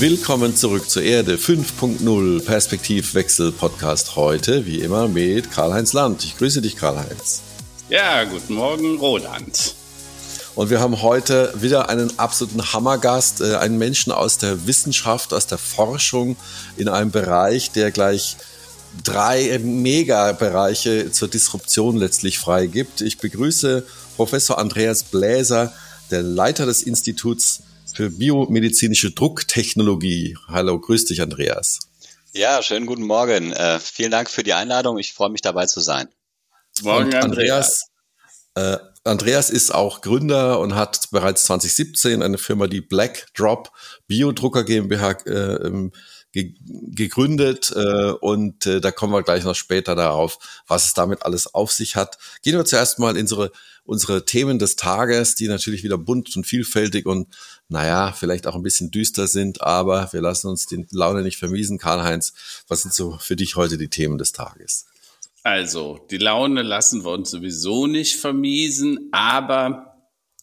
Willkommen zurück zur Erde 5.0 Perspektivwechsel Podcast heute, wie immer mit Karl-Heinz Land. Ich grüße dich, Karl-Heinz. Ja, guten Morgen, Roland. Und wir haben heute wieder einen absoluten Hammergast, äh, einen Menschen aus der Wissenschaft, aus der Forschung in einem Bereich, der gleich drei Megabereiche zur Disruption letztlich freigibt. Ich begrüße Professor Andreas Bläser, der Leiter des Instituts für biomedizinische Drucktechnologie. Hallo, grüß dich, Andreas. Ja, schönen guten Morgen. Äh, vielen Dank für die Einladung. Ich freue mich dabei zu sein. Morgen, und Andreas. Äh, Andreas ist auch Gründer und hat bereits 2017 eine Firma, die Black Drop Biodrucker GmbH äh, ge gegründet äh, und äh, da kommen wir gleich noch später darauf, was es damit alles auf sich hat. Gehen wir zuerst mal in unsere, unsere Themen des Tages, die natürlich wieder bunt und vielfältig und naja, vielleicht auch ein bisschen düster sind, aber wir lassen uns die Laune nicht vermiesen. Karl-Heinz, was sind so für dich heute die Themen des Tages? Also, die Laune lassen wir uns sowieso nicht vermiesen, aber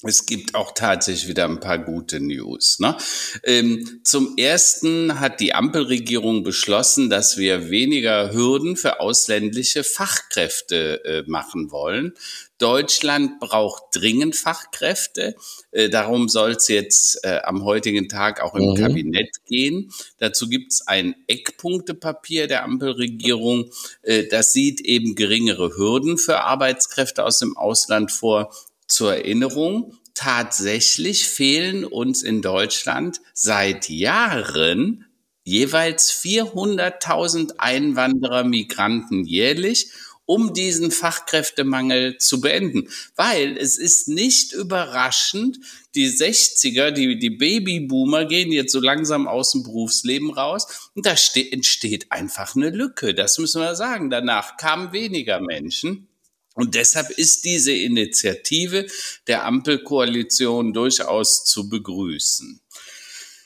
es gibt auch tatsächlich wieder ein paar gute News. Ne? Ähm, zum ersten hat die Ampelregierung beschlossen, dass wir weniger Hürden für ausländische Fachkräfte äh, machen wollen. Deutschland braucht dringend Fachkräfte. Äh, darum soll es jetzt äh, am heutigen Tag auch im mhm. Kabinett gehen. Dazu gibt es ein Eckpunktepapier der Ampelregierung. Äh, das sieht eben geringere Hürden für Arbeitskräfte aus dem Ausland vor zur Erinnerung, tatsächlich fehlen uns in Deutschland seit Jahren jeweils 400.000 Einwanderer, Migranten jährlich, um diesen Fachkräftemangel zu beenden. Weil es ist nicht überraschend, die 60er, die, die Babyboomer gehen jetzt so langsam aus dem Berufsleben raus und da entsteht einfach eine Lücke. Das müssen wir sagen. Danach kamen weniger Menschen. Und deshalb ist diese Initiative der Ampelkoalition durchaus zu begrüßen.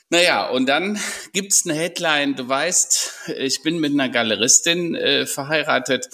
Naja, und dann gibt's eine Headline. Du weißt, ich bin mit einer Galeristin äh, verheiratet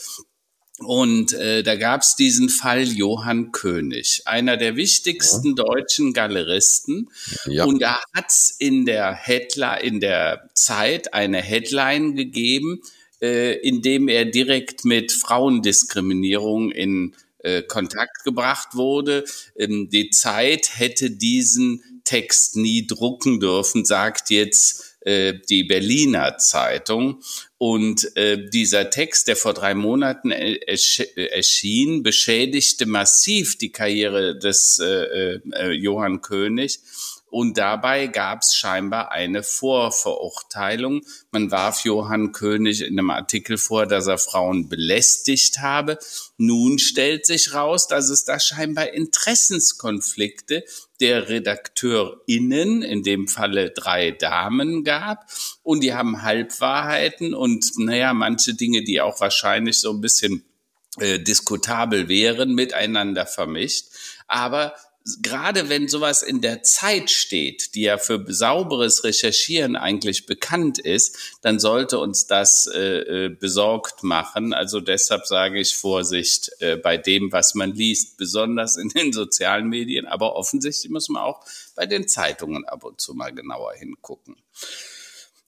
und äh, da gab's diesen Fall Johann König, einer der wichtigsten ja. deutschen Galeristen. Ja. Und da hat's in der Headline, in der Zeit eine Headline gegeben, äh, indem er direkt mit Frauendiskriminierung in äh, Kontakt gebracht wurde. Ähm, die Zeit hätte diesen Text nie drucken dürfen, sagt jetzt äh, die Berliner Zeitung. Und äh, dieser Text, der vor drei Monaten erschien, beschädigte massiv die Karriere des Johann König und dabei gab es scheinbar eine Vorverurteilung. Man warf Johann König in einem Artikel vor, dass er Frauen belästigt habe. Nun stellt sich raus, dass es da scheinbar Interessenskonflikte der RedakteurInnen, in dem Falle drei Damen gab. Und die haben Halbwahrheiten und, naja, manche Dinge, die auch wahrscheinlich so ein bisschen äh, diskutabel wären, miteinander vermischt. Aber gerade wenn sowas in der Zeit steht, die ja für sauberes Recherchieren eigentlich bekannt ist, dann sollte uns das äh, äh, besorgt machen. Also deshalb sage ich Vorsicht äh, bei dem, was man liest, besonders in den sozialen Medien, aber offensichtlich muss man auch bei den Zeitungen ab und zu mal genauer hingucken.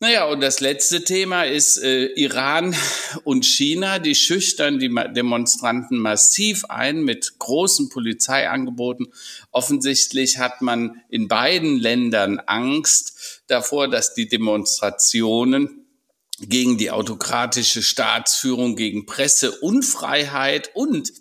Naja, und das letzte Thema ist äh, Iran und China. Die schüchtern die Demonstranten massiv ein mit großen Polizeiangeboten. Offensichtlich hat man in beiden Ländern Angst davor, dass die Demonstrationen gegen die autokratische Staatsführung, gegen Presseunfreiheit und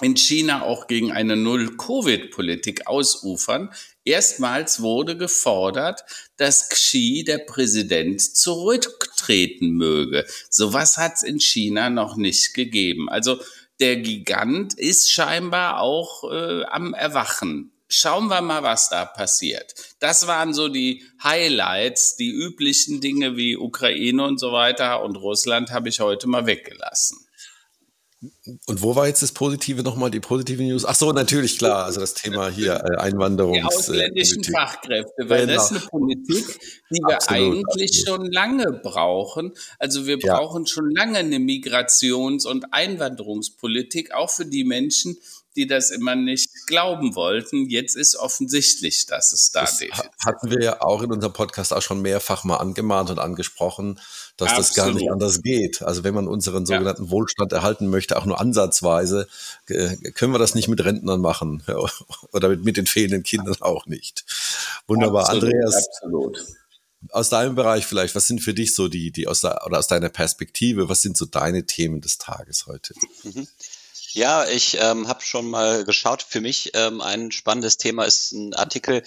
in China auch gegen eine Null-Covid-Politik ausufern. Erstmals wurde gefordert, dass Xi, der Präsident, zurücktreten möge. Sowas hat es in China noch nicht gegeben. Also der Gigant ist scheinbar auch äh, am Erwachen. Schauen wir mal, was da passiert. Das waren so die Highlights, die üblichen Dinge wie Ukraine und so weiter und Russland habe ich heute mal weggelassen. Und wo war jetzt das Positive nochmal, die positive News? Ach so, natürlich, klar, also das Thema hier, äh, Einwanderung. Die ausländischen äh, Fachkräfte, weil genau. das ist eine Politik, die wir absolut, eigentlich absolut. schon lange brauchen. Also wir brauchen ja. schon lange eine Migrations- und Einwanderungspolitik, auch für die Menschen, die das immer nicht glauben wollten. Jetzt ist offensichtlich, dass es da das hatten wir ja auch in unserem Podcast auch schon mehrfach mal angemahnt und angesprochen, dass Absolut. das gar nicht anders geht. Also wenn man unseren sogenannten ja. Wohlstand erhalten möchte, auch nur ansatzweise, können wir das nicht mit Rentnern machen oder mit, mit den fehlenden Kindern auch nicht. Wunderbar, Absolut, Andreas. Absolut aus deinem Bereich vielleicht, was sind für dich so die, die aus der, oder aus deiner Perspektive, was sind so deine Themen des Tages heute? Ja, ich ähm, habe schon mal geschaut. Für mich ähm, ein spannendes Thema ist ein Artikel,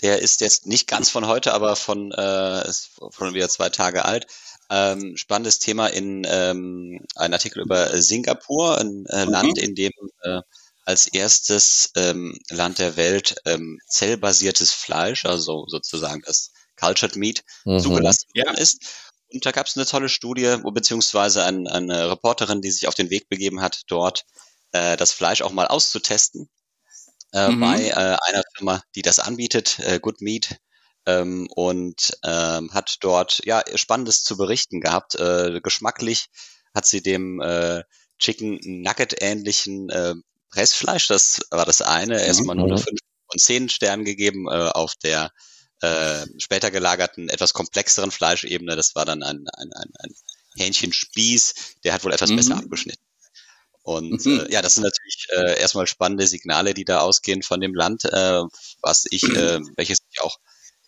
der ist jetzt nicht ganz von heute, aber von, äh, ist von wieder zwei Tage alt. Ähm, spannendes Thema in ähm, ein Artikel über Singapur, ein äh, mhm. Land, in dem äh, als erstes ähm, Land der Welt ähm, zellbasiertes Fleisch, also sozusagen das Cultured Meat mhm. zugelassen worden ist. Und da gab es eine tolle Studie, beziehungsweise ein, eine Reporterin, die sich auf den Weg begeben hat, dort äh, das Fleisch auch mal auszutesten äh, mhm. bei äh, einer Firma, die das anbietet, äh, Good Meat. Ähm, und ähm, hat dort ja Spannendes zu berichten gehabt. Äh, geschmacklich hat sie dem äh, Chicken Nugget ähnlichen äh, Pressfleisch, das war das eine, erstmal nur eine 5 von 10 Sternen gegeben äh, auf der äh, später gelagerten, etwas komplexeren Fleischebene. Das war dann ein, ein, ein, ein Hähnchenspieß, der hat wohl etwas mhm. besser abgeschnitten. Und mhm. äh, ja, das sind natürlich äh, erstmal spannende Signale, die da ausgehen von dem Land, äh, was ich, äh, welches ich auch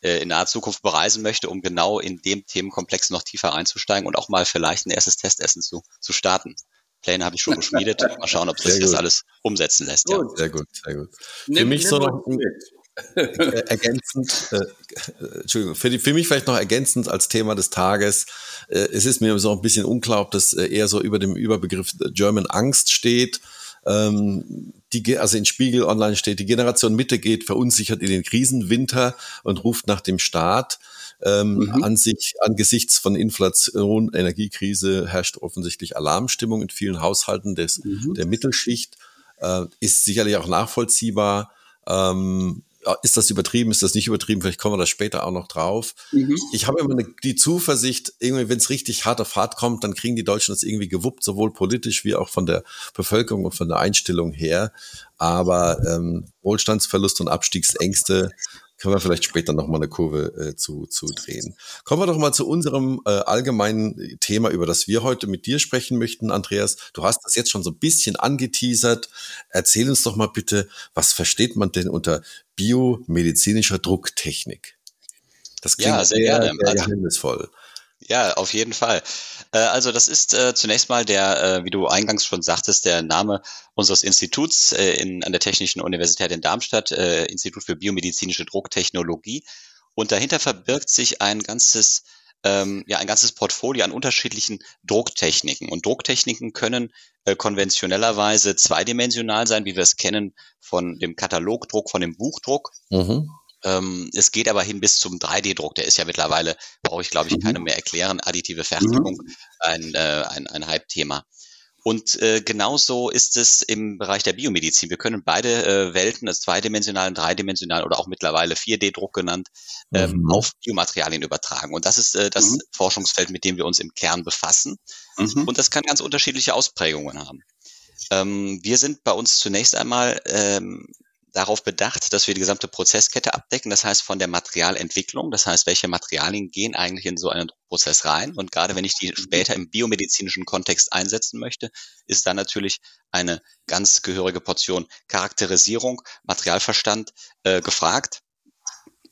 äh, in naher Zukunft bereisen möchte, um genau in dem Themenkomplex noch tiefer einzusteigen und auch mal vielleicht ein erstes Testessen zu, zu starten. Pläne habe ich schon geschmiedet. Mal schauen, ob sich das alles umsetzen lässt. Gut. Ja. Sehr gut, sehr gut. Für nimm, mich nimm so noch ein, äh, ergänzend, äh, Entschuldigung, für, die, für mich vielleicht noch ergänzend als Thema des Tages. Äh, es ist mir so ein bisschen unklar, ob das äh, eher so über dem Überbegriff German Angst steht. Ähm, die, also in Spiegel Online steht, die Generation Mitte geht verunsichert in den Krisenwinter und ruft nach dem Staat. Ähm, mhm. An sich, angesichts von Inflation, Energiekrise herrscht offensichtlich Alarmstimmung in vielen Haushalten des, mhm. der Mittelschicht. Äh, ist sicherlich auch nachvollziehbar. Ähm, ist das übertrieben, ist das nicht übertrieben, vielleicht kommen wir da später auch noch drauf. Mhm. Ich habe immer eine, die Zuversicht, irgendwie, wenn es richtig hart auf hart kommt, dann kriegen die Deutschen das irgendwie gewuppt, sowohl politisch wie auch von der Bevölkerung und von der Einstellung her. Aber ähm, Wohlstandsverlust und Abstiegsängste können wir vielleicht später nochmal eine Kurve äh, zu, zu drehen. Kommen wir doch mal zu unserem äh, allgemeinen Thema, über das wir heute mit dir sprechen möchten, Andreas. Du hast das jetzt schon so ein bisschen angeteasert. Erzähl uns doch mal bitte, was versteht man denn unter biomedizinischer Drucktechnik? Das klingt ja, sehr, sehr, sehr also geheimnisvoll. Ja, auf jeden Fall. Äh, also das ist äh, zunächst mal der, äh, wie du eingangs schon sagtest, der Name unseres Instituts in, an der Technischen Universität in Darmstadt, Institut für biomedizinische Drucktechnologie. Und dahinter verbirgt sich ein ganzes ähm, ja, ein ganzes Portfolio an unterschiedlichen Drucktechniken. Und Drucktechniken können konventionellerweise zweidimensional sein, wie wir es kennen von dem Katalogdruck, von dem Buchdruck. Mhm. Ähm, es geht aber hin bis zum 3D-Druck. Der ist ja mittlerweile, brauche ich glaube ich mhm. keine mehr erklären, additive Fertigung, mhm. ein, äh, ein, ein Hype-Thema. Und äh, genauso ist es im Bereich der Biomedizin. Wir können beide äh, Welten, das zweidimensional, dreidimensional oder auch mittlerweile 4D-Druck genannt, ähm, mhm. auf Biomaterialien übertragen. Und das ist äh, das mhm. Forschungsfeld, mit dem wir uns im Kern befassen. Mhm. Und das kann ganz unterschiedliche Ausprägungen haben. Ähm, wir sind bei uns zunächst einmal ähm, darauf bedacht, dass wir die gesamte Prozesskette abdecken. Das heißt von der Materialentwicklung, das heißt, welche Materialien gehen eigentlich in so einen Prozess rein. Und gerade wenn ich die später im biomedizinischen Kontext einsetzen möchte, ist dann natürlich eine ganz gehörige Portion Charakterisierung, Materialverstand äh, gefragt.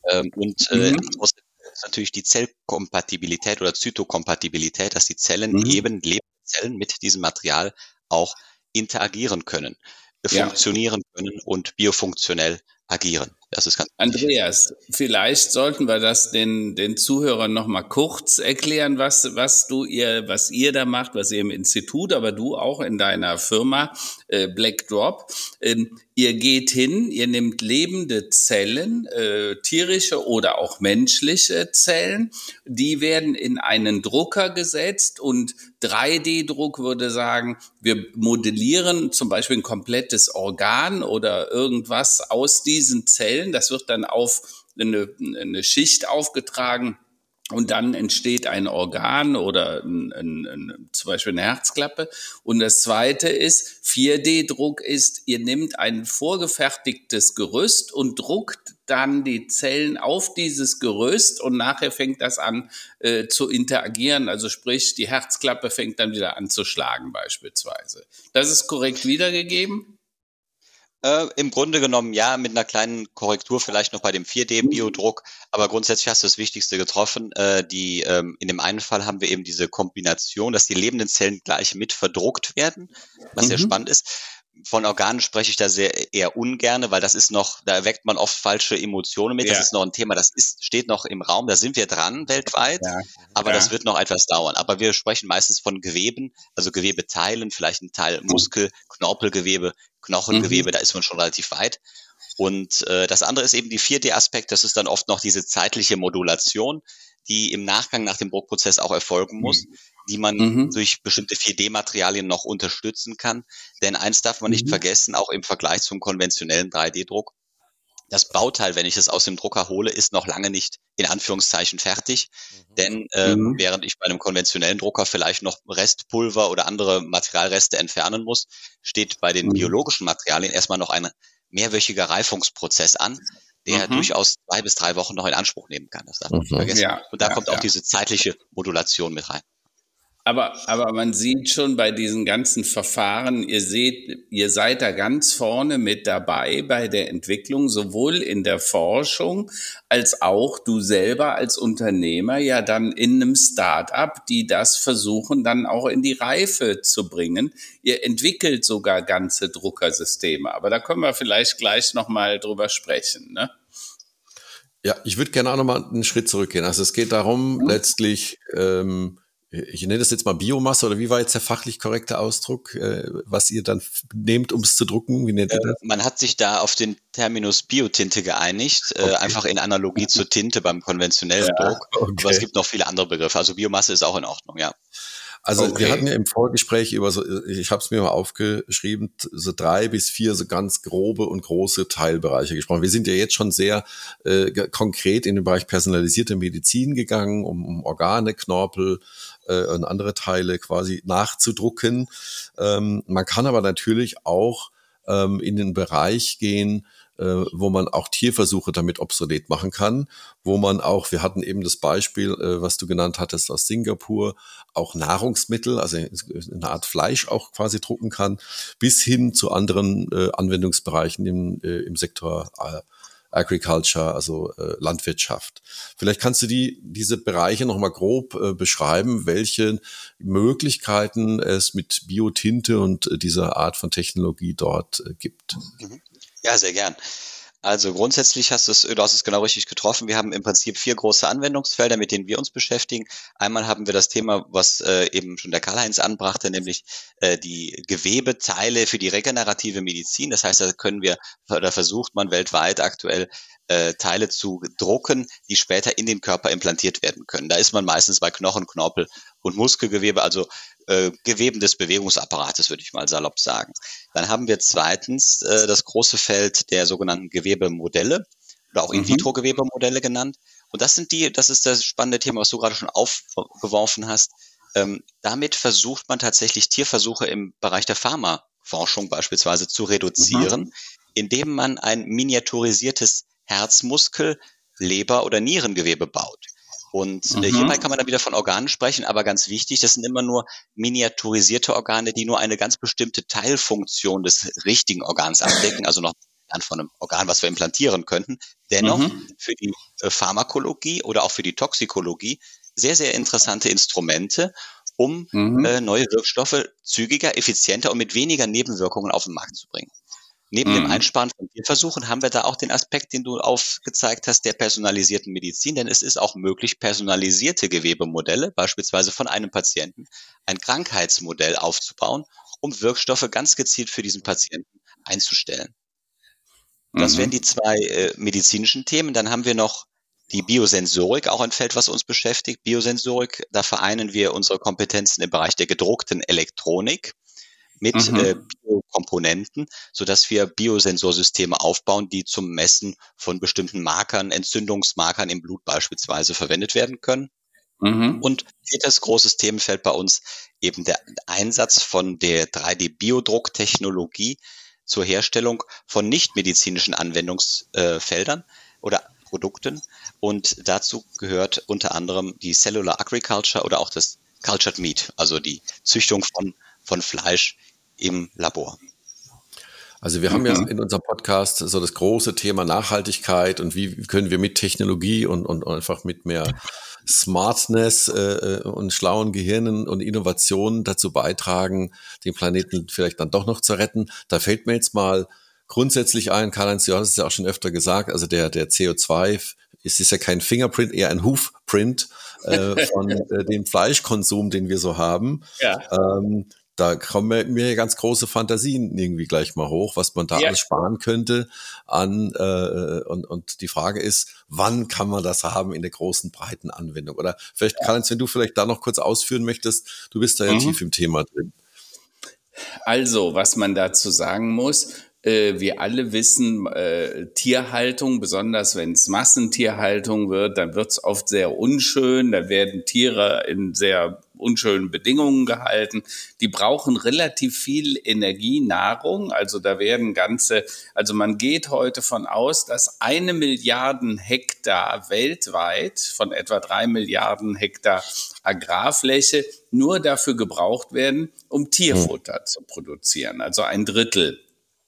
Ähm, und äh, mhm. ist natürlich die Zellkompatibilität oder Zytokompatibilität, dass die Zellen mhm. eben Lebenszellen mit diesem Material auch interagieren können funktionieren können und biofunktionell agieren. Das ist ganz Andreas, vielleicht sollten wir das den, den Zuhörern noch mal kurz erklären, was, was du ihr, was ihr da macht, was ihr im Institut, aber du auch in deiner Firma äh, Black Drop. Ähm, ihr geht hin, ihr nehmt lebende Zellen, äh, tierische oder auch menschliche Zellen, die werden in einen Drucker gesetzt und 3D-Druck würde sagen, wir modellieren zum Beispiel ein komplettes Organ oder irgendwas aus diesen Zellen. Das wird dann auf eine, eine Schicht aufgetragen und dann entsteht ein Organ oder ein, ein, ein, zum Beispiel eine Herzklappe. Und das zweite ist, 4D-Druck ist, ihr nehmt ein vorgefertigtes Gerüst und druckt dann die Zellen auf dieses Gerüst und nachher fängt das an äh, zu interagieren. Also sprich, die Herzklappe fängt dann wieder an zu schlagen beispielsweise. Das ist korrekt wiedergegeben? Äh, Im Grunde genommen ja, mit einer kleinen Korrektur vielleicht noch bei dem 4D-Biodruck, aber grundsätzlich hast du das Wichtigste getroffen. Äh, die, ähm, in dem einen Fall haben wir eben diese Kombination, dass die lebenden Zellen gleich mit verdruckt werden, was mhm. sehr spannend ist von Organen spreche ich da sehr eher ungerne, weil das ist noch, da erweckt man oft falsche Emotionen mit. Ja. Das ist noch ein Thema, das ist, steht noch im Raum, da sind wir dran weltweit, ja. aber ja. das wird noch etwas dauern. Aber wir sprechen meistens von Geweben, also Gewebeteilen, vielleicht ein Teil Muskel, Knorpelgewebe, Knochengewebe, mhm. da ist man schon relativ weit. Und äh, das andere ist eben die vierte Aspekt, das ist dann oft noch diese zeitliche Modulation, die im Nachgang nach dem Druckprozess auch erfolgen muss. Mhm die man mhm. durch bestimmte 4D-Materialien noch unterstützen kann. Denn eins darf man mhm. nicht vergessen, auch im Vergleich zum konventionellen 3D-Druck. Das Bauteil, wenn ich es aus dem Drucker hole, ist noch lange nicht in Anführungszeichen fertig. Mhm. Denn äh, mhm. während ich bei einem konventionellen Drucker vielleicht noch Restpulver oder andere Materialreste entfernen muss, steht bei den mhm. biologischen Materialien erstmal noch ein mehrwöchiger Reifungsprozess an, der mhm. durchaus zwei bis drei Wochen noch in Anspruch nehmen kann. Das darf man nicht mhm. vergessen. Ja, Und da ja, kommt auch ja. diese zeitliche Modulation mit rein. Aber, aber man sieht schon bei diesen ganzen Verfahren, ihr seht, ihr seid da ganz vorne mit dabei bei der Entwicklung, sowohl in der Forschung als auch du selber als Unternehmer ja dann in einem Start-up, die das versuchen dann auch in die Reife zu bringen. Ihr entwickelt sogar ganze Druckersysteme. Aber da können wir vielleicht gleich nochmal drüber sprechen, ne? Ja, ich würde gerne auch nochmal einen Schritt zurückgehen. Also es geht darum, letztlich, ähm, ich nenne das jetzt mal Biomasse oder wie war jetzt der fachlich korrekte Ausdruck, äh, was ihr dann nehmt, um es zu drucken? Wie nennt ihr das? Man hat sich da auf den Terminus Biotinte geeinigt, äh, okay. einfach in Analogie zur Tinte beim konventionellen ja, Druck. Okay. Aber es gibt noch viele andere Begriffe. Also Biomasse ist auch in Ordnung, ja. Also okay. wir hatten ja im Vorgespräch über so, ich habe es mir mal aufgeschrieben, so drei bis vier so ganz grobe und große Teilbereiche gesprochen. Wir sind ja jetzt schon sehr äh, konkret in den Bereich personalisierte Medizin gegangen, um, um Organe, Knorpel äh, und andere Teile quasi nachzudrucken. Ähm, man kann aber natürlich auch ähm, in den Bereich gehen, äh, wo man auch Tierversuche damit obsolet machen kann, wo man auch, wir hatten eben das Beispiel, äh, was du genannt hattest aus Singapur, auch Nahrungsmittel, also eine Art Fleisch auch quasi drucken kann, bis hin zu anderen äh, Anwendungsbereichen im, äh, im Sektor äh, Agriculture, also äh, Landwirtschaft. Vielleicht kannst du die, diese Bereiche nochmal grob äh, beschreiben, welche Möglichkeiten es mit Biotinte und äh, dieser Art von Technologie dort äh, gibt. Mhm. Ja, sehr gern. Also grundsätzlich hast du es, du hast es genau richtig getroffen. Wir haben im Prinzip vier große Anwendungsfelder, mit denen wir uns beschäftigen. Einmal haben wir das Thema, was äh, eben schon der Karl-Heinz anbrachte, nämlich äh, die Gewebeteile für die regenerative Medizin. Das heißt, da können wir, oder versucht man weltweit aktuell äh, Teile zu drucken, die später in den Körper implantiert werden können. Da ist man meistens bei Knochen, Knorpel und Muskelgewebe, also äh, Geweben des Bewegungsapparates, würde ich mal salopp sagen. Dann haben wir zweitens äh, das große Feld der sogenannten Gewebemodelle oder auch In-vitro-Gewebemodelle mhm. genannt. Und das sind die, das ist das spannende Thema, was du gerade schon aufgeworfen hast. Ähm, damit versucht man tatsächlich Tierversuche im Bereich der Pharmaforschung beispielsweise zu reduzieren, mhm. indem man ein miniaturisiertes Herzmuskel, Leber oder Nierengewebe baut. Und äh, mhm. hierbei kann man dann wieder von Organen sprechen, aber ganz wichtig, das sind immer nur miniaturisierte Organe, die nur eine ganz bestimmte Teilfunktion des richtigen Organs abdecken, also noch von einem Organ, was wir implantieren könnten. Dennoch mhm. für die äh, Pharmakologie oder auch für die Toxikologie sehr, sehr interessante Instrumente, um mhm. äh, neue Wirkstoffe zügiger, effizienter und mit weniger Nebenwirkungen auf den Markt zu bringen. Neben mhm. dem Einsparen von Tierversuchen haben wir da auch den Aspekt, den du aufgezeigt hast, der personalisierten Medizin, denn es ist auch möglich, personalisierte Gewebemodelle, beispielsweise von einem Patienten, ein Krankheitsmodell aufzubauen, um Wirkstoffe ganz gezielt für diesen Patienten einzustellen. Das mhm. wären die zwei äh, medizinischen Themen. Dann haben wir noch die Biosensorik, auch ein Feld, was uns beschäftigt. Biosensorik, da vereinen wir unsere Kompetenzen im Bereich der gedruckten Elektronik mit mhm. äh, Biokomponenten, sodass wir Biosensorsysteme aufbauen, die zum Messen von bestimmten Markern, Entzündungsmarkern im Blut beispielsweise verwendet werden können. Mhm. Und viertes großes Themenfeld bei uns eben der Einsatz von der 3D-Biodrucktechnologie zur Herstellung von nichtmedizinischen Anwendungsfeldern oder Produkten. Und dazu gehört unter anderem die Cellular Agriculture oder auch das Cultured Meat, also die Züchtung von, von Fleisch im Labor. Also wir haben ja mhm. in unserem Podcast so das große Thema Nachhaltigkeit und wie können wir mit Technologie und, und einfach mit mehr Smartness äh, und schlauen Gehirnen und Innovationen dazu beitragen, den Planeten vielleicht dann doch noch zu retten. Da fällt mir jetzt mal grundsätzlich ein, Karl-Heinz, du hast es ja auch schon öfter gesagt, also der, der CO2 es ist ja kein Fingerprint, eher ein Hoofprint äh, von äh, dem Fleischkonsum, den wir so haben. Ja. Ähm, da kommen mir ganz große Fantasien irgendwie gleich mal hoch, was man da ja. alles sparen könnte an äh, und, und die Frage ist, wann kann man das haben in der großen breiten Anwendung? Oder vielleicht, ja. Karl-Heinz, wenn du vielleicht da noch kurz ausführen möchtest, du bist da ja mhm. tief im Thema drin. Also, was man dazu sagen muss, äh, wir alle wissen, äh, Tierhaltung, besonders wenn es Massentierhaltung wird, dann wird es oft sehr unschön. Da werden Tiere in sehr unschönen Bedingungen gehalten. Die brauchen relativ viel Energie, Nahrung. Also da werden ganze, also man geht heute von aus, dass eine Milliarden Hektar weltweit von etwa drei Milliarden Hektar Agrarfläche nur dafür gebraucht werden, um Tierfutter zu produzieren. Also ein Drittel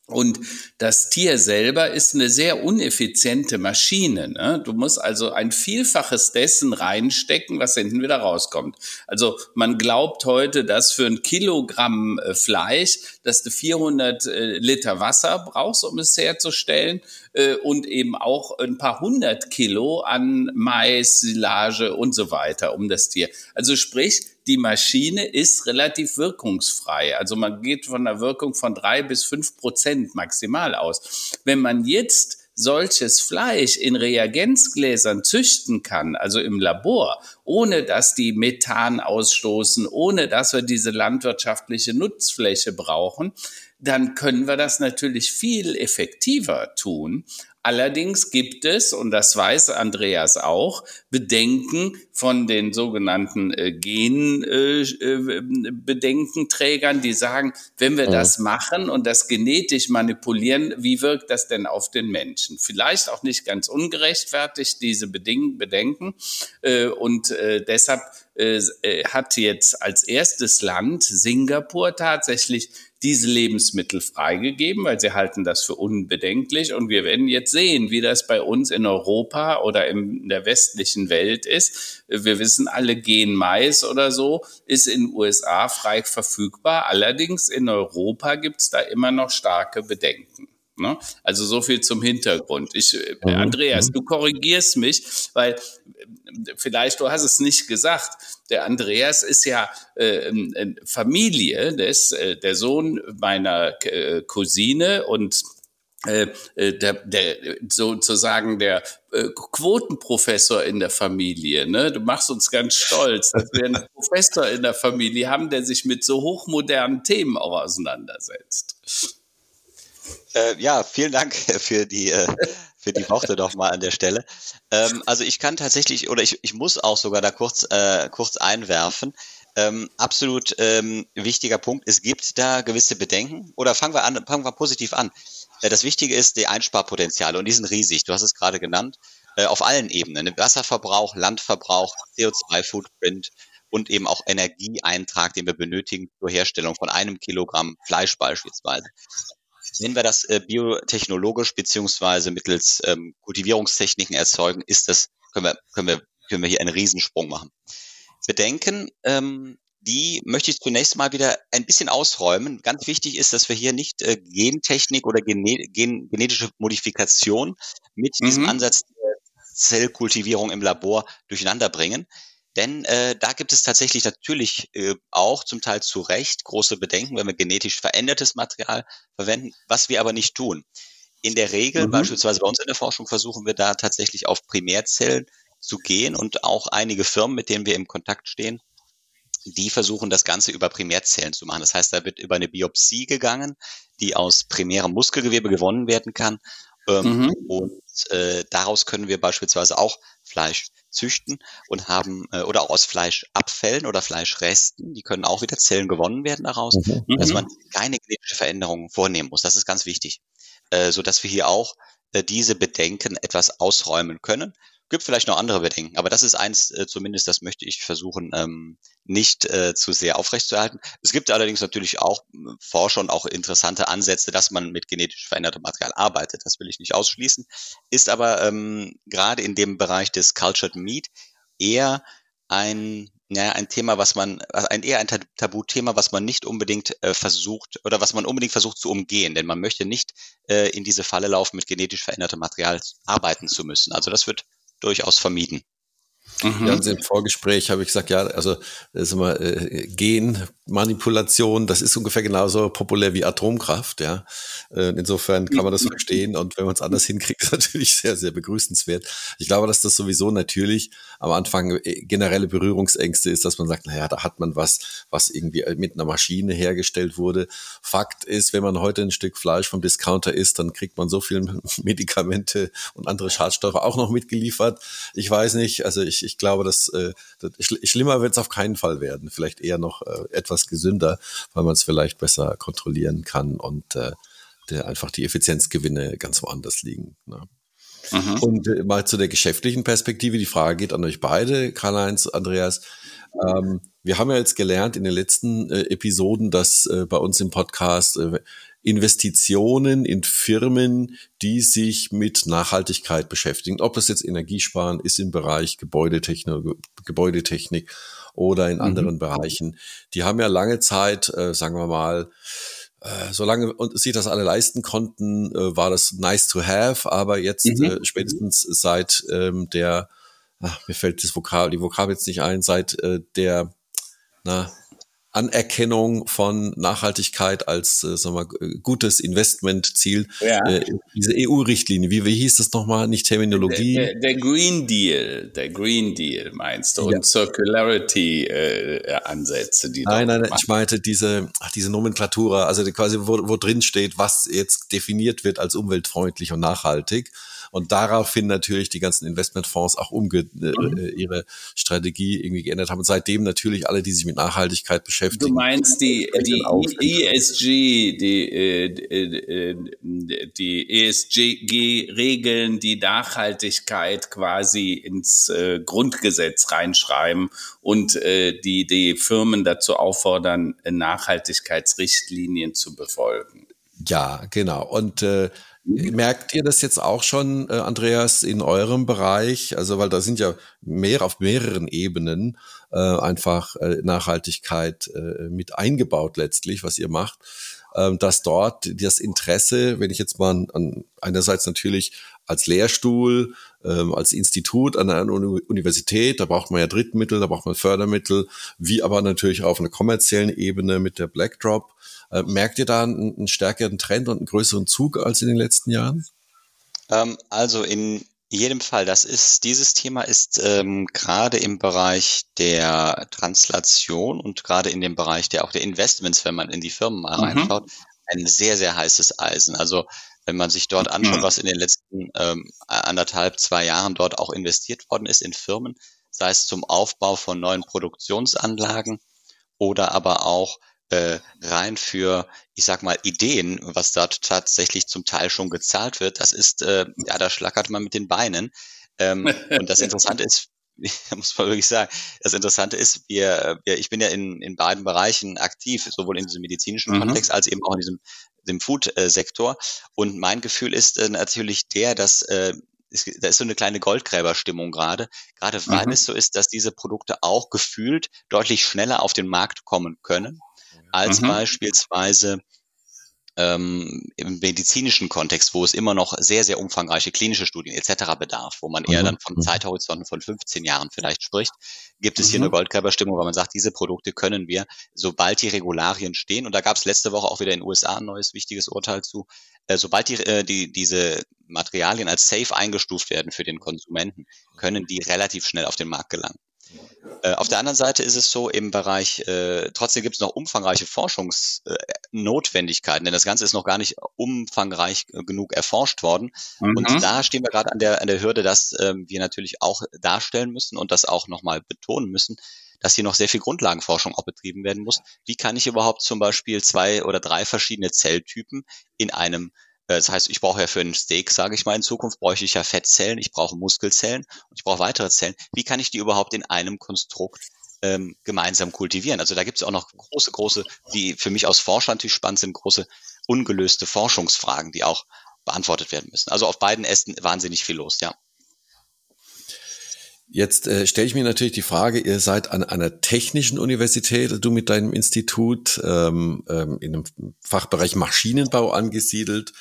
und das Tier selber ist eine sehr uneffiziente Maschine. Ne? Du musst also ein Vielfaches dessen reinstecken, was hinten wieder rauskommt. Also man glaubt heute, dass für ein Kilogramm äh, Fleisch, dass du 400 äh, Liter Wasser brauchst, um es herzustellen äh, und eben auch ein paar hundert Kilo an Mais, Silage und so weiter um das Tier. Also sprich, die Maschine ist relativ wirkungsfrei. Also man geht von einer Wirkung von drei bis fünf Prozent maximal aus. Wenn man jetzt solches Fleisch in Reagenzgläsern züchten kann, also im Labor, ohne dass die Methan ausstoßen, ohne dass wir diese landwirtschaftliche Nutzfläche brauchen, dann können wir das natürlich viel effektiver tun, Allerdings gibt es, und das weiß Andreas auch, Bedenken von den sogenannten äh, Genbedenkenträgern, äh, die sagen, wenn wir ja. das machen und das genetisch manipulieren, wie wirkt das denn auf den Menschen? Vielleicht auch nicht ganz ungerechtfertigt, diese Bedenken. Äh, und äh, deshalb äh, äh, hat jetzt als erstes Land Singapur tatsächlich diese Lebensmittel freigegeben, weil sie halten das für unbedenklich. Und wir werden jetzt sehen, wie das bei uns in Europa oder in der westlichen Welt ist. Wir wissen alle, Gen Mais oder so ist in USA frei verfügbar. Allerdings in Europa gibt es da immer noch starke Bedenken. Ne? Also so viel zum Hintergrund. Ich, äh, mhm. Andreas, mhm. du korrigierst mich, weil äh, vielleicht du hast es nicht gesagt. Der Andreas ist ja äh, Familie, des, äh, der Sohn meiner äh, Cousine und äh, äh, der, der sozusagen der äh, Quotenprofessor in der Familie. Ne? Du machst uns ganz stolz, dass wir einen Professor in der Familie haben, der sich mit so hochmodernen Themen auch auseinandersetzt. Äh, ja, vielen Dank für die, äh, für die Worte doch mal an der Stelle. Ähm, also ich kann tatsächlich, oder ich, ich muss auch sogar da kurz, äh, kurz einwerfen. Ähm, absolut ähm, wichtiger Punkt. Es gibt da gewisse Bedenken. Oder fangen wir an, fangen wir positiv an. Äh, das Wichtige ist die Einsparpotenziale und die sind riesig. Du hast es gerade genannt. Äh, auf allen Ebenen. Wasserverbrauch, Landverbrauch, CO2-Footprint und eben auch Energieeintrag, den wir benötigen zur Herstellung von einem Kilogramm Fleisch beispielsweise. Wenn wir das äh, biotechnologisch beziehungsweise mittels ähm, Kultivierungstechniken erzeugen, ist das, können wir, können wir, können wir hier einen Riesensprung machen. Bedenken, ähm, die möchte ich zunächst mal wieder ein bisschen ausräumen. Ganz wichtig ist, dass wir hier nicht äh, Gentechnik oder gene gen genetische Modifikation mit mhm. diesem Ansatz der Zellkultivierung im Labor durcheinander bringen. Denn äh, da gibt es tatsächlich natürlich äh, auch zum Teil zu Recht große Bedenken, wenn wir genetisch verändertes Material verwenden, was wir aber nicht tun. In der Regel, mhm. beispielsweise bei uns in der Forschung, versuchen wir da tatsächlich auf Primärzellen zu gehen und auch einige Firmen, mit denen wir im Kontakt stehen, die versuchen das Ganze über Primärzellen zu machen. Das heißt, da wird über eine Biopsie gegangen, die aus primärem Muskelgewebe gewonnen werden kann. Ähm, mhm. Und äh, daraus können wir beispielsweise auch Fleisch züchten und haben äh, oder auch aus Fleischabfällen oder Fleischresten, die können auch wieder Zellen gewonnen werden daraus, mhm. dass man keine genetische Veränderungen vornehmen muss. Das ist ganz wichtig, äh, so dass wir hier auch äh, diese Bedenken etwas ausräumen können. Gibt vielleicht noch andere Bedenken, aber das ist eins äh, zumindest, das möchte ich versuchen, ähm, nicht äh, zu sehr aufrechtzuerhalten. Es gibt allerdings natürlich auch äh, Forscher und auch interessante Ansätze, dass man mit genetisch verändertem Material arbeitet. Das will ich nicht ausschließen. Ist aber ähm, gerade in dem Bereich des Cultured Meat eher ein ja, ein Thema, was man, ein eher ein Tabuthema, was man nicht unbedingt äh, versucht oder was man unbedingt versucht zu umgehen, denn man möchte nicht äh, in diese Falle laufen, mit genetisch verändertem Material arbeiten zu müssen. Also das wird durchaus vermieden. Mhm. Ja, also im Vorgespräch habe ich gesagt, ja, also das ist immer äh, Genmanipulation, das ist ungefähr genauso populär wie Atomkraft, ja. Äh, insofern kann man das verstehen und wenn man es anders hinkriegt, ist natürlich sehr, sehr begrüßenswert. Ich glaube, dass das sowieso natürlich am Anfang äh, generelle Berührungsängste ist, dass man sagt, naja, da hat man was, was irgendwie mit einer Maschine hergestellt wurde. Fakt ist, wenn man heute ein Stück Fleisch vom Discounter isst, dann kriegt man so viel Medikamente und andere Schadstoffe auch noch mitgeliefert. Ich weiß nicht, also ich ich glaube, dass äh, das, schlimmer wird es auf keinen Fall werden. Vielleicht eher noch äh, etwas gesünder, weil man es vielleicht besser kontrollieren kann und äh, der einfach die Effizienzgewinne ganz woanders liegen. Ne? Mhm. Und äh, mal zu der geschäftlichen Perspektive. Die Frage geht an euch beide, Karl-Heinz, Andreas. Ähm, wir haben ja jetzt gelernt in den letzten äh, Episoden, dass äh, bei uns im Podcast äh, Investitionen in Firmen, die sich mit Nachhaltigkeit beschäftigen. Ob das jetzt Energiesparen ist im Bereich Gebäudetechnik, Gebäudetechnik oder in mhm. anderen Bereichen. Die haben ja lange Zeit, äh, sagen wir mal, äh, solange sie das alle leisten konnten, äh, war das nice to have, aber jetzt mhm. äh, spätestens seit ähm, der, ach, mir fällt das Vokabel, die Vokabel jetzt nicht ein, seit äh, der, na, Anerkennung von Nachhaltigkeit als äh, sagen wir, gutes Investmentziel. Ja. Äh, diese EU-Richtlinie, wie, wie hieß das nochmal? Nicht Terminologie. Der, der, der, Green Deal, der Green Deal meinst du? Ja. Und Circularity-Ansätze, äh, die Nein, nein, nein ich meinte diese, diese Nomenklatura, also quasi, wo, wo drin steht, was jetzt definiert wird als umweltfreundlich und nachhaltig. Und daraufhin natürlich die ganzen Investmentfonds auch umge äh, mhm. Äh, ihre Strategie irgendwie geändert haben. Und seitdem natürlich alle, die sich mit Nachhaltigkeit beschäftigen. Du meinst die, die ESG, die, äh, die ESG-Regeln, die Nachhaltigkeit quasi ins Grundgesetz reinschreiben und die die Firmen dazu auffordern, Nachhaltigkeitsrichtlinien zu befolgen. Ja, genau. Und äh, Merkt ihr das jetzt auch schon, äh, Andreas, in eurem Bereich? Also, weil da sind ja mehr auf mehreren Ebenen äh, einfach äh, Nachhaltigkeit äh, mit eingebaut letztlich, was ihr macht, äh, dass dort das Interesse, wenn ich jetzt mal an, an einerseits natürlich als Lehrstuhl, ähm, als Institut an einer Universität, da braucht man ja Drittmittel, da braucht man Fördermittel, wie aber natürlich auf einer kommerziellen Ebene mit der Blackdrop merkt ihr da einen, einen, stärkeren Trend und einen größeren Zug als in den letzten Jahren? Ähm, also in jedem Fall, das ist, dieses Thema ist ähm, gerade im Bereich der Translation und gerade in dem Bereich der auch der Investments, wenn man in die Firmen mal mhm. reinschaut, ein sehr, sehr heißes Eisen. Also wenn man sich dort anschaut, mhm. was in den letzten ähm, anderthalb, zwei Jahren dort auch investiert worden ist in Firmen, sei es zum Aufbau von neuen Produktionsanlagen oder aber auch äh, rein für, ich sag mal, Ideen, was dort tatsächlich zum Teil schon gezahlt wird, das ist, äh, ja, da schlackert man mit den Beinen. Ähm, und das Interessante ist, muss man wirklich sagen, das Interessante ist, wir, wir ich bin ja in, in beiden Bereichen aktiv, sowohl in diesem medizinischen mhm. Kontext als eben auch in diesem dem Food-Sektor. Und mein Gefühl ist äh, natürlich der, dass äh, da ist so eine kleine Goldgräberstimmung gerade, gerade weil mhm. es so ist, dass diese Produkte auch gefühlt deutlich schneller auf den Markt kommen können als mhm. beispielsweise ähm, im medizinischen Kontext, wo es immer noch sehr, sehr umfangreiche klinische Studien etc. bedarf, wo man eher mhm. dann von mhm. Zeithorizonten von 15 Jahren vielleicht spricht, gibt es hier eine mhm. Goldgräberstimmung, weil man sagt, diese Produkte können wir, sobald die Regularien stehen, und da gab es letzte Woche auch wieder in den USA ein neues wichtiges Urteil zu, äh, sobald die, äh, die, diese Materialien als safe eingestuft werden für den Konsumenten, können die relativ schnell auf den Markt gelangen. Äh, auf der anderen Seite ist es so im Bereich, äh, trotzdem gibt es noch umfangreiche Forschungsnotwendigkeiten, denn das Ganze ist noch gar nicht umfangreich genug erforscht worden. Mhm. Und da stehen wir gerade an der, an der Hürde, dass ähm, wir natürlich auch darstellen müssen und das auch nochmal betonen müssen, dass hier noch sehr viel Grundlagenforschung auch betrieben werden muss. Wie kann ich überhaupt zum Beispiel zwei oder drei verschiedene Zelltypen in einem äh, das heißt, ich brauche ja für einen Steak, sage ich mal, in Zukunft bräuchte ich ja Fettzellen, ich brauche Muskelzellen und ich brauche weitere Zellen. Wie kann ich die überhaupt in einem Konstrukt ähm, gemeinsam kultivieren? Also da gibt es auch noch große, große, die für mich aus Forscher natürlich spannend sind, große ungelöste Forschungsfragen, die auch beantwortet werden müssen. Also auf beiden Ästen wahnsinnig viel los, ja. Jetzt äh, stelle ich mir natürlich die Frage, ihr seid an einer technischen Universität, du mit deinem Institut ähm, ähm, in einem Fachbereich Maschinenbau angesiedelt.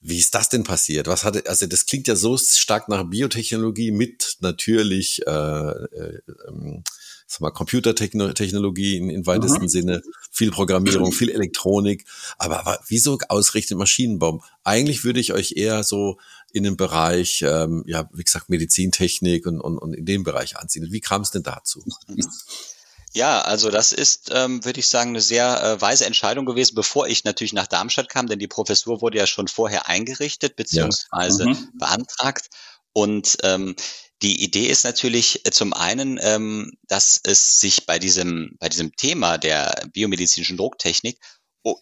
Wie ist das denn passiert? Was hatte, also das klingt ja so stark nach Biotechnologie mit natürlich äh, äh, ähm, sag mal, Computertechnologie in, in weitesten mhm. Sinne, viel Programmierung, viel Elektronik. Aber, aber wieso ausrichtet Maschinenbau? Eigentlich würde ich euch eher so in den Bereich, ähm, ja, wie gesagt, Medizintechnik und, und, und in dem Bereich ansiedeln. Wie kam es denn dazu? Ja, also das ist, ähm, würde ich sagen, eine sehr äh, weise Entscheidung gewesen, bevor ich natürlich nach Darmstadt kam, denn die Professur wurde ja schon vorher eingerichtet beziehungsweise ja. mhm. beantragt. Und ähm, die Idee ist natürlich äh, zum einen, ähm, dass es sich bei diesem, bei diesem Thema der biomedizinischen Drucktechnik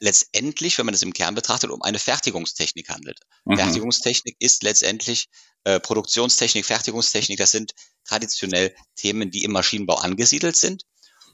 letztendlich, wenn man es im Kern betrachtet, um eine Fertigungstechnik handelt. Mhm. Fertigungstechnik ist letztendlich äh, Produktionstechnik, Fertigungstechnik. Das sind traditionell Themen, die im Maschinenbau angesiedelt sind.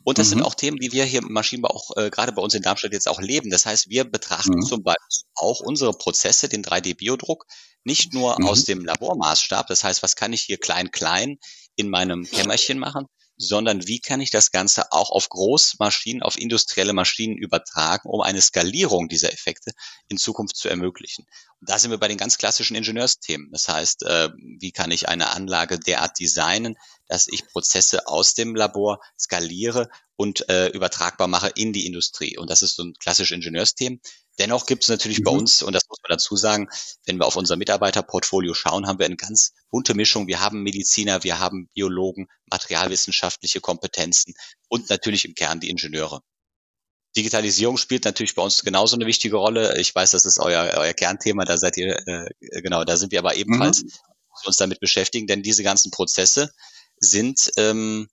Und das mhm. sind auch Themen, die wir hier im Maschinenbau auch äh, gerade bei uns in Darmstadt jetzt auch leben. Das heißt, wir betrachten mhm. zum Beispiel auch unsere Prozesse, den 3D-Biodruck, nicht nur mhm. aus dem Labormaßstab. Das heißt, was kann ich hier klein, klein in meinem Kämmerchen machen, sondern wie kann ich das Ganze auch auf Großmaschinen, auf industrielle Maschinen übertragen, um eine Skalierung dieser Effekte in Zukunft zu ermöglichen. Und da sind wir bei den ganz klassischen Ingenieursthemen. Das heißt, äh, wie kann ich eine Anlage derart designen, dass ich Prozesse aus dem Labor skaliere und äh, übertragbar mache in die Industrie. Und das ist so ein klassisches Ingenieursthema. Dennoch gibt es natürlich mhm. bei uns, und das muss man dazu sagen, wenn wir auf unser Mitarbeiterportfolio schauen, haben wir eine ganz bunte Mischung. Wir haben Mediziner, wir haben Biologen, materialwissenschaftliche Kompetenzen und natürlich im Kern die Ingenieure. Digitalisierung spielt natürlich bei uns genauso eine wichtige Rolle. Ich weiß, das ist euer, euer Kernthema, da seid ihr, äh, genau, da sind wir aber ebenfalls mhm. uns damit beschäftigen, denn diese ganzen Prozesse sind ähm,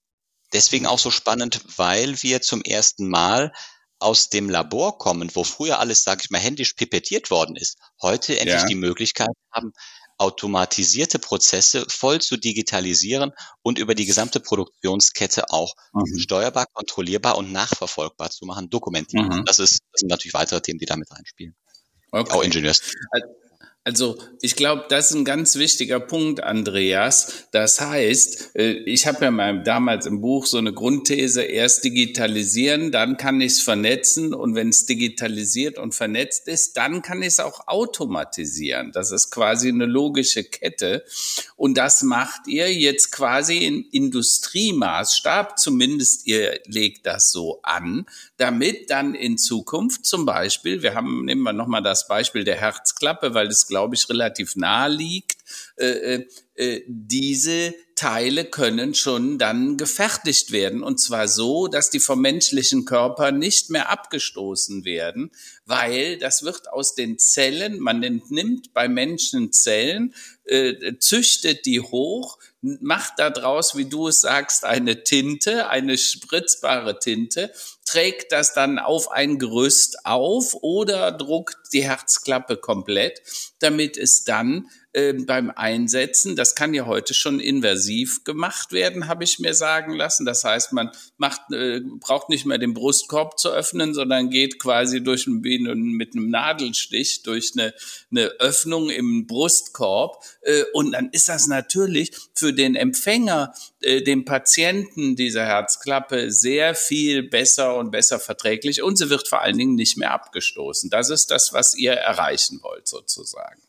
deswegen auch so spannend, weil wir zum ersten Mal aus dem Labor kommen, wo früher alles, sage ich mal, händisch pipettiert worden ist, heute endlich ja. die Möglichkeit haben, automatisierte Prozesse voll zu digitalisieren und über die gesamte Produktionskette auch mhm. steuerbar, kontrollierbar und nachverfolgbar zu machen, dokumentieren. Mhm. Das, ist, das sind natürlich weitere Themen, die damit reinspielen. Okay. Auch Ingenieurs. Also ich glaube, das ist ein ganz wichtiger Punkt, Andreas. Das heißt, äh, ich habe ja mal damals im Buch so eine Grundthese, erst digitalisieren, dann kann ich es vernetzen und wenn es digitalisiert und vernetzt ist, dann kann ich es auch automatisieren. Das ist quasi eine logische Kette und das macht ihr jetzt quasi in Industriemaßstab, zumindest ihr legt das so an, damit dann in Zukunft zum Beispiel, wir haben, nehmen wir nochmal das Beispiel der Herzklappe, weil es, glaube ich, relativ nahe liegt, äh, äh, äh, diese Teile können schon dann gefertigt werden. Und zwar so, dass die vom menschlichen Körper nicht mehr abgestoßen werden, weil das wird aus den Zellen, man entnimmt bei Menschen Zellen, äh, züchtet die hoch, macht daraus, wie du es sagst, eine Tinte, eine spritzbare Tinte, trägt das dann auf ein Gerüst auf oder druckt die Herzklappe komplett, damit es dann äh, beim Einsetzen, das kann ja heute schon inversiv gemacht werden, habe ich mir sagen lassen. Das heißt, man macht, äh, braucht nicht mehr den Brustkorb zu öffnen, sondern geht quasi durch ein, mit einem Nadelstich durch eine, eine Öffnung im Brustkorb. Äh, und dann ist das natürlich für den Empfänger, äh, dem Patienten dieser Herzklappe sehr viel besser und besser verträglich und sie wird vor allen Dingen nicht mehr abgestoßen. Das ist das, was ihr erreichen wollt sozusagen.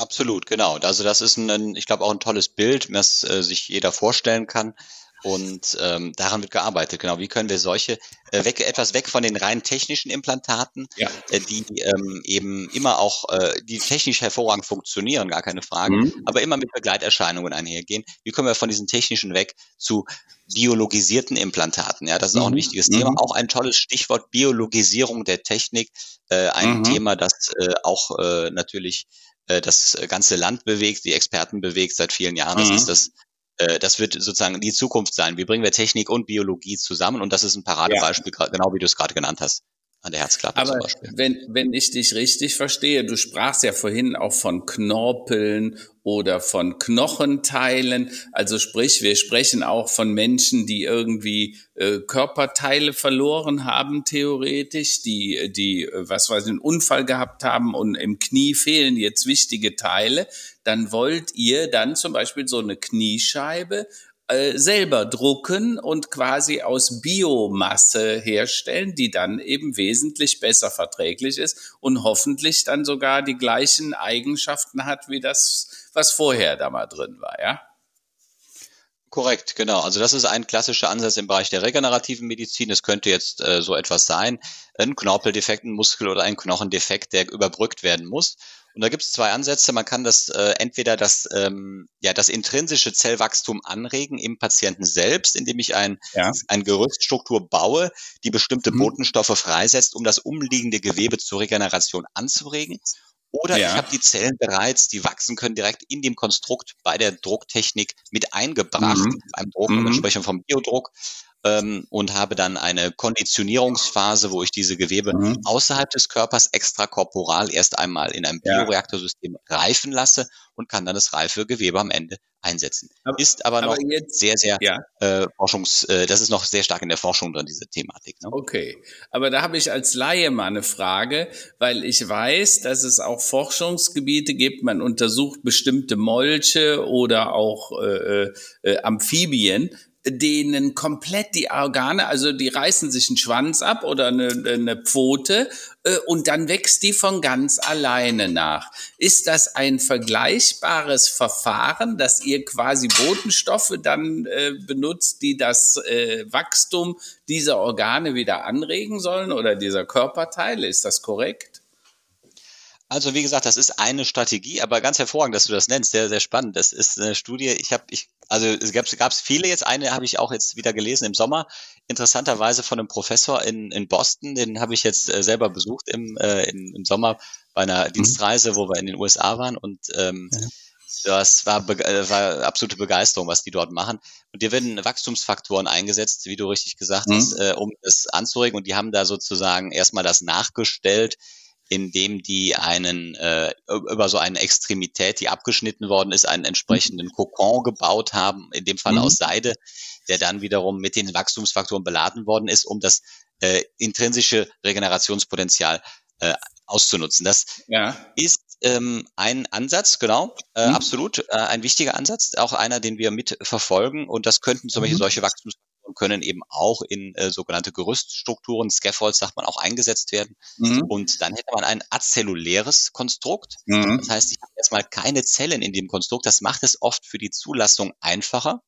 Absolut, genau. Also das ist ein, ich glaube auch ein tolles Bild, das äh, sich jeder vorstellen kann. Und ähm, daran wird gearbeitet. Genau, wie können wir solche äh, weg, etwas weg von den rein technischen Implantaten, ja. äh, die ähm, eben immer auch, äh, die technisch hervorragend funktionieren, gar keine Frage, mhm. aber immer mit Begleiterscheinungen einhergehen. Wie können wir von diesen technischen weg zu biologisierten Implantaten? Ja, das ist mhm. auch ein mhm. wichtiges mhm. Thema. Auch ein tolles Stichwort Biologisierung der Technik, äh, ein mhm. Thema, das äh, auch äh, natürlich äh, das ganze Land bewegt, die Experten bewegt seit vielen Jahren. Das ist das äh, das wird sozusagen die Zukunft sein. Wie bringen wir Technik und Biologie zusammen? Und das ist ein Paradebeispiel, ja. genau wie du es gerade genannt hast an der Herzklappe Aber wenn, wenn ich dich richtig verstehe, du sprachst ja vorhin auch von Knorpeln oder von Knochenteilen. Also sprich, wir sprechen auch von Menschen, die irgendwie äh, Körperteile verloren haben, theoretisch, die, die, was weiß ich, einen Unfall gehabt haben und im Knie fehlen jetzt wichtige Teile. Dann wollt ihr dann zum Beispiel so eine Kniescheibe äh, selber drucken und quasi aus Biomasse herstellen, die dann eben wesentlich besser verträglich ist und hoffentlich dann sogar die gleichen Eigenschaften hat wie das, was vorher da mal drin war, ja? Korrekt, genau. Also das ist ein klassischer Ansatz im Bereich der regenerativen Medizin. Es könnte jetzt äh, so etwas sein, ein Knorpeldefekt, ein Muskel- oder ein Knochendefekt, der überbrückt werden muss. Und da gibt es zwei Ansätze. Man kann das äh, entweder das, ähm, ja, das intrinsische Zellwachstum anregen im Patienten selbst, indem ich ein, ja. ein Gerüststruktur baue, die bestimmte mhm. Botenstoffe freisetzt, um das umliegende Gewebe zur Regeneration anzuregen. Oder ja. ich habe die Zellen bereits, die wachsen können, direkt in dem Konstrukt bei der Drucktechnik mit eingebracht, mhm. beim Druck, mhm. wir sprechen vom Biodruck ähm, und habe dann eine Konditionierungsphase, wo ich diese Gewebe mhm. außerhalb des Körpers extrakorporal erst einmal in einem Bioreaktorsystem reifen lasse und kann dann das reife Gewebe am Ende einsetzen. Aber, ist aber noch aber jetzt, sehr, sehr ja. äh, Forschungs, äh, das ist noch sehr stark in der Forschung drin, diese Thematik. Ne? Okay, aber da habe ich als Laie mal eine Frage, weil ich weiß, dass es auch Forschungsgebiete gibt, man untersucht bestimmte Molche oder auch äh, äh, äh Amphibien, denen komplett die Organe, also die reißen sich einen Schwanz ab oder eine, eine Pfote äh, und dann wächst die von ganz alleine nach. Ist das ein vergleichbares Verfahren, dass ihr quasi Botenstoffe dann äh, benutzt, die das äh, Wachstum dieser Organe wieder anregen sollen oder dieser Körperteile? Ist das korrekt? Also wie gesagt, das ist eine Strategie, aber ganz hervorragend, dass du das nennst, sehr, sehr spannend. Das ist eine Studie, ich habe, ich, also es gab es viele jetzt, eine habe ich auch jetzt wieder gelesen im Sommer, interessanterweise von einem Professor in, in Boston, den habe ich jetzt äh, selber besucht im, äh, im, im Sommer bei einer mhm. Dienstreise, wo wir in den USA waren und ähm, ja. Das war, äh, war absolute Begeisterung, was die dort machen. Und dir werden Wachstumsfaktoren eingesetzt, wie du richtig gesagt mhm. hast, äh, um das anzuregen. Und die haben da sozusagen erstmal das nachgestellt, indem die einen äh, über so eine Extremität, die abgeschnitten worden ist, einen entsprechenden mhm. Kokon gebaut haben, in dem Fall mhm. aus Seide, der dann wiederum mit den Wachstumsfaktoren beladen worden ist, um das äh, intrinsische Regenerationspotenzial äh, auszunutzen. Das ja. ist ähm, ein Ansatz, genau, äh, mhm. absolut, äh, ein wichtiger Ansatz, auch einer, den wir mitverfolgen. Und das könnten zum Beispiel mhm. solche Wachstumsfaktoren können eben auch in äh, sogenannte Gerüststrukturen, Scaffolds sagt man auch eingesetzt werden. Mhm. Und dann hätte man ein azelluläres Konstrukt. Mhm. Das heißt, ich habe erstmal keine Zellen in dem Konstrukt. Das macht es oft für die Zulassung einfacher.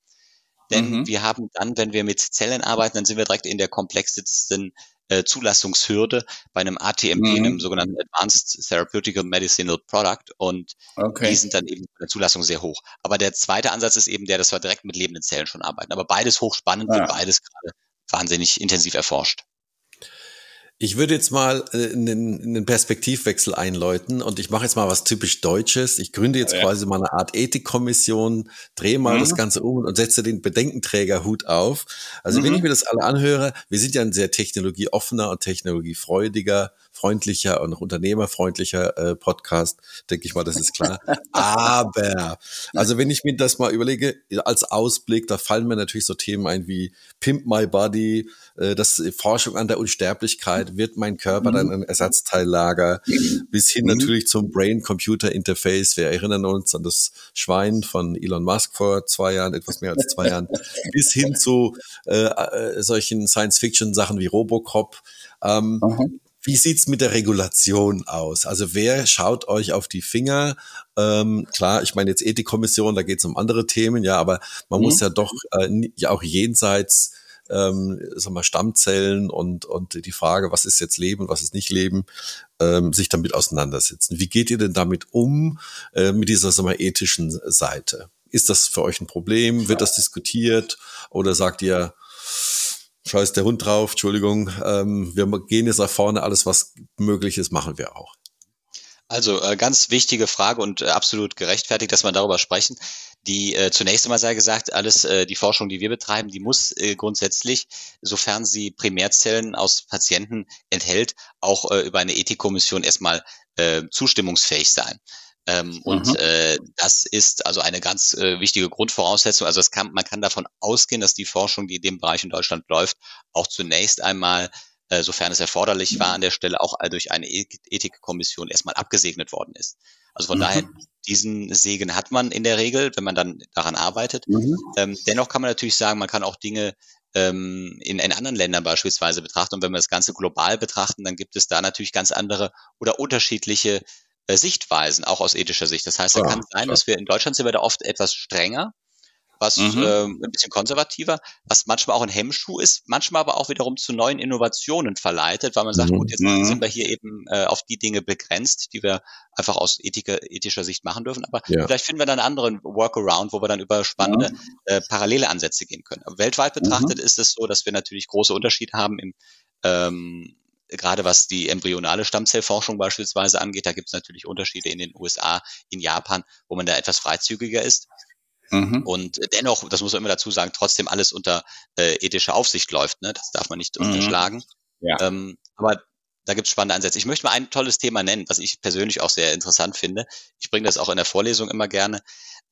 Denn mhm. wir haben dann, wenn wir mit Zellen arbeiten, dann sind wir direkt in der komplexesten äh, Zulassungshürde bei einem ATMP, mhm. einem sogenannten Advanced Therapeutical Medicinal Product. Und okay. die sind dann eben bei der Zulassung sehr hoch. Aber der zweite Ansatz ist eben der, dass wir direkt mit lebenden Zellen schon arbeiten. Aber beides hochspannend, ja. wird beides gerade wahnsinnig intensiv erforscht. Ich würde jetzt mal äh, einen, einen Perspektivwechsel einläuten und ich mache jetzt mal was typisch Deutsches. Ich gründe jetzt ja. quasi mal eine Art Ethikkommission, drehe mal mhm. das Ganze um und setze den Bedenkenträgerhut auf. Also mhm. wenn ich mir das alle anhöre, wir sind ja ein sehr technologieoffener und technologiefreudiger freundlicher und unternehmerfreundlicher äh, Podcast, denke ich mal, das ist klar. Aber, also wenn ich mir das mal überlege, als Ausblick, da fallen mir natürlich so Themen ein wie Pimp My Body, äh, das Forschung an der Unsterblichkeit, wird mein Körper dann ein Ersatzteillager, bis hin mhm. natürlich zum Brain-Computer-Interface. Wir erinnern uns an das Schwein von Elon Musk vor zwei Jahren, etwas mehr als zwei Jahren, bis hin zu äh, äh, solchen Science-Fiction-Sachen wie Robocop. Ähm, Wie sieht's mit der Regulation aus? Also wer schaut euch auf die Finger? Ähm, klar, ich meine jetzt Ethikkommission, da geht's um andere Themen, ja, aber man mhm. muss ja doch äh, ja auch jenseits ähm, sag mal, Stammzellen und, und die Frage, was ist jetzt Leben, was ist nicht Leben, ähm, sich damit auseinandersetzen. Wie geht ihr denn damit um, äh, mit dieser sag mal, ethischen Seite? Ist das für euch ein Problem? Wird das diskutiert? Oder sagt ihr, scheiß der Hund drauf, Entschuldigung, ähm, wir gehen jetzt nach vorne, alles was möglich ist, machen wir auch. Also äh, ganz wichtige Frage und äh, absolut gerechtfertigt, dass wir darüber sprechen. Die äh, zunächst einmal sei gesagt, alles äh, die Forschung, die wir betreiben, die muss äh, grundsätzlich, sofern sie Primärzellen aus Patienten enthält, auch äh, über eine Ethikkommission erstmal äh, zustimmungsfähig sein. Ähm, mhm. Und äh, das ist also eine ganz äh, wichtige Grundvoraussetzung. Also es kann, man kann davon ausgehen, dass die Forschung, die in dem Bereich in Deutschland läuft, auch zunächst einmal, äh, sofern es erforderlich war, an der Stelle auch durch eine Ethikkommission erstmal abgesegnet worden ist. Also von mhm. daher, diesen Segen hat man in der Regel, wenn man dann daran arbeitet. Mhm. Ähm, dennoch kann man natürlich sagen, man kann auch Dinge ähm, in, in anderen Ländern beispielsweise betrachten. Und wenn wir das Ganze global betrachten, dann gibt es da natürlich ganz andere oder unterschiedliche Sichtweisen, auch aus ethischer Sicht. Das heißt, da ja, kann sein, dass wir in Deutschland sind wir da oft etwas strenger, was mhm. ähm, ein bisschen konservativer, was manchmal auch ein Hemmschuh ist, manchmal aber auch wiederum zu neuen Innovationen verleitet, weil man sagt, mhm. gut, jetzt mhm. sind wir hier eben äh, auf die Dinge begrenzt, die wir einfach aus ethiker, ethischer Sicht machen dürfen. Aber ja. vielleicht finden wir dann einen anderen Workaround, wo wir dann über spannende äh, parallele Ansätze gehen können. Aber weltweit betrachtet mhm. ist es so, dass wir natürlich große Unterschiede haben im ähm, gerade was die embryonale Stammzellforschung beispielsweise angeht, da gibt es natürlich Unterschiede in den USA, in Japan, wo man da etwas freizügiger ist. Mhm. Und dennoch, das muss man immer dazu sagen, trotzdem alles unter äh, ethischer Aufsicht läuft. Ne? Das darf man nicht mhm. unterschlagen. Ja. Ähm, aber da gibt es spannende Ansätze. Ich möchte mal ein tolles Thema nennen, was ich persönlich auch sehr interessant finde. Ich bringe das auch in der Vorlesung immer gerne.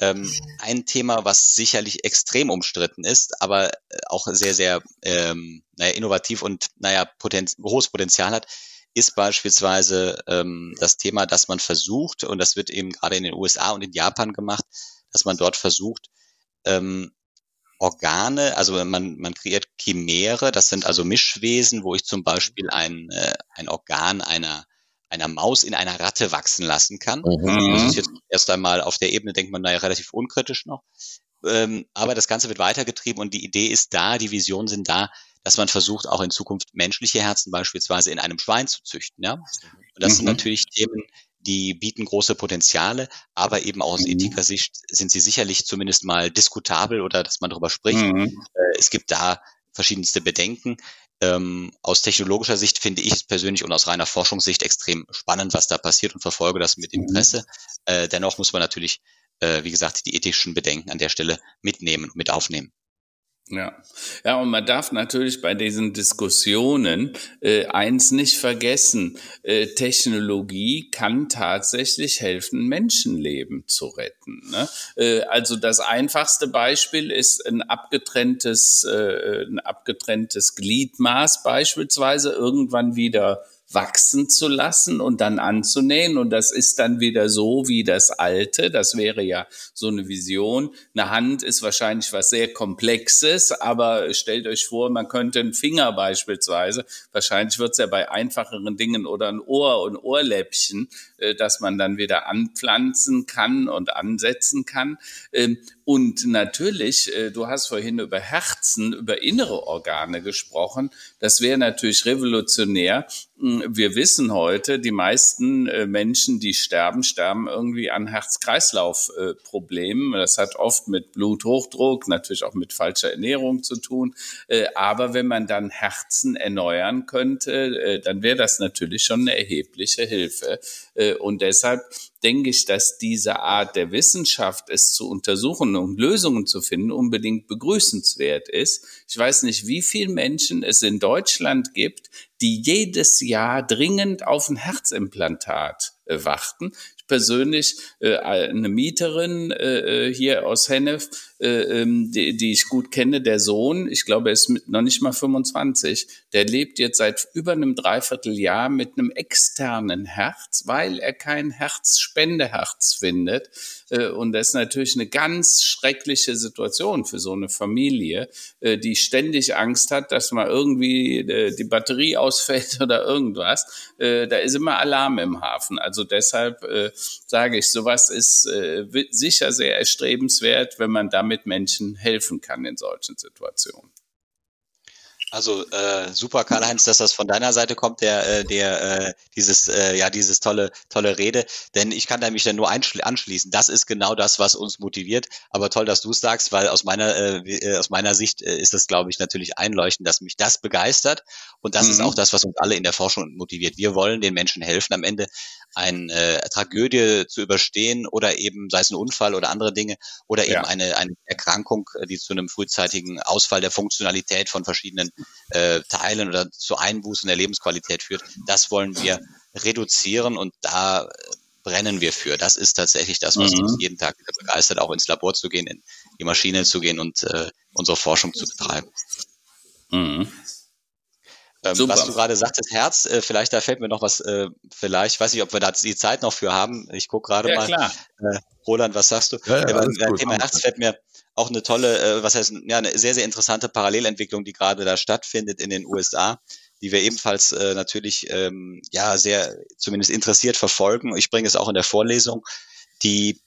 Ähm, ein Thema, was sicherlich extrem umstritten ist, aber äh, auch sehr, sehr ähm, naja, innovativ und naja, Potenz großes Potenzial hat, ist beispielsweise ähm, das Thema, dass man versucht, und das wird eben gerade in den USA und in Japan gemacht, dass man dort versucht, ähm, Organe, also man, man kreiert Chimäre, das sind also Mischwesen, wo ich zum Beispiel ein, äh, ein Organ einer, einer Maus in einer Ratte wachsen lassen kann. Mhm. Das ist jetzt erst einmal auf der Ebene, denkt man da ja relativ unkritisch noch. Ähm, aber das Ganze wird weitergetrieben und die Idee ist da, die Visionen sind da, dass man versucht, auch in Zukunft menschliche Herzen beispielsweise in einem Schwein zu züchten. Ja? Und das mhm. sind natürlich Themen, die bieten große Potenziale, aber eben aus mhm. ethischer Sicht sind sie sicherlich zumindest mal diskutabel oder dass man darüber spricht. Mhm. Äh, es gibt da verschiedenste Bedenken. Ähm, aus technologischer Sicht finde ich es persönlich und aus reiner Forschungssicht extrem spannend, was da passiert und verfolge das mit mhm. Interesse. Äh, dennoch muss man natürlich, äh, wie gesagt, die ethischen Bedenken an der Stelle mitnehmen und mit aufnehmen. Ja. ja, und man darf natürlich bei diesen Diskussionen äh, eins nicht vergessen. Äh, Technologie kann tatsächlich helfen, Menschenleben zu retten. Ne? Äh, also das einfachste Beispiel ist ein abgetrenntes, äh, ein abgetrenntes Gliedmaß beispielsweise irgendwann wieder wachsen zu lassen und dann anzunähen. Und das ist dann wieder so wie das Alte. Das wäre ja so eine Vision. Eine Hand ist wahrscheinlich was sehr Komplexes, aber stellt euch vor, man könnte einen Finger beispielsweise, wahrscheinlich wird es ja bei einfacheren Dingen oder ein Ohr und Ohrläppchen, äh, dass man dann wieder anpflanzen kann und ansetzen kann. Ähm, und natürlich, äh, du hast vorhin über Herzen, über innere Organe gesprochen. Das wäre natürlich revolutionär. Hm, wir wissen heute, die meisten äh, Menschen, die sterben, sterben irgendwie an Herz-Kreislauf-Problemen. Das hat oft mit Bluthochdruck, natürlich auch mit falscher Ernährung zu tun. Äh, aber wenn man dann Herzen erneuern könnte, dann wäre das natürlich schon eine erhebliche Hilfe. Und deshalb denke ich, dass diese Art der Wissenschaft, es zu untersuchen und Lösungen zu finden, unbedingt begrüßenswert ist. Ich weiß nicht, wie viele Menschen es in Deutschland gibt, die jedes Jahr dringend auf ein Herzimplantat äh, warten. Ich persönlich, äh, eine Mieterin äh, hier aus Hennef, äh, ähm, die, die ich gut kenne, der Sohn, ich glaube, er ist mit noch nicht mal 25, der lebt jetzt seit über einem Dreivierteljahr mit einem externen Herz, weil er kein Herzspendeherz findet. Äh, und das ist natürlich eine ganz schreckliche Situation für so eine Familie, äh, die ständig Angst hat, dass mal irgendwie die Batterie ausfällt oder irgendwas. Da ist immer Alarm im Hafen. Also deshalb sage ich, sowas ist sicher sehr erstrebenswert, wenn man damit Menschen helfen kann in solchen Situationen. Also äh, super, Karl-Heinz, dass das von deiner Seite kommt, der, äh, der äh, dieses, äh, ja, dieses tolle, tolle Rede. Denn ich kann da mich dann nur anschließen. Das ist genau das, was uns motiviert. Aber toll, dass du es sagst, weil aus meiner, äh, äh, aus meiner Sicht äh, ist das, glaube ich, natürlich einleuchtend, dass mich das begeistert. Und das mhm. ist auch das, was uns alle in der Forschung motiviert. Wir wollen den Menschen helfen, am Ende eine äh, Tragödie zu überstehen oder eben, sei es ein Unfall oder andere Dinge, oder eben ja. eine, eine Erkrankung, äh, die zu einem frühzeitigen Ausfall der Funktionalität von verschiedenen äh, Teilen oder zu Einbußen der Lebensqualität führt. Das wollen wir reduzieren und da äh, brennen wir für. Das ist tatsächlich das, was mhm. uns jeden Tag wieder begeistert, auch ins Labor zu gehen, in die Maschine zu gehen und äh, unsere Forschung zu betreiben. Mhm. Ähm, was du gerade sagtest, Herz, äh, vielleicht da fällt mir noch was, äh, vielleicht, weiß ich, ob wir da die Zeit noch für haben. Ich gucke gerade ja, mal. Klar. Äh, Roland, was sagst du? Ja, ja, äh, Thema Herz fällt mir auch eine tolle, äh, was heißt, ja, eine sehr, sehr interessante Parallelentwicklung, die gerade da stattfindet in den USA, die wir ebenfalls äh, natürlich ähm, ja sehr zumindest interessiert verfolgen. Ich bringe es auch in der Vorlesung. Die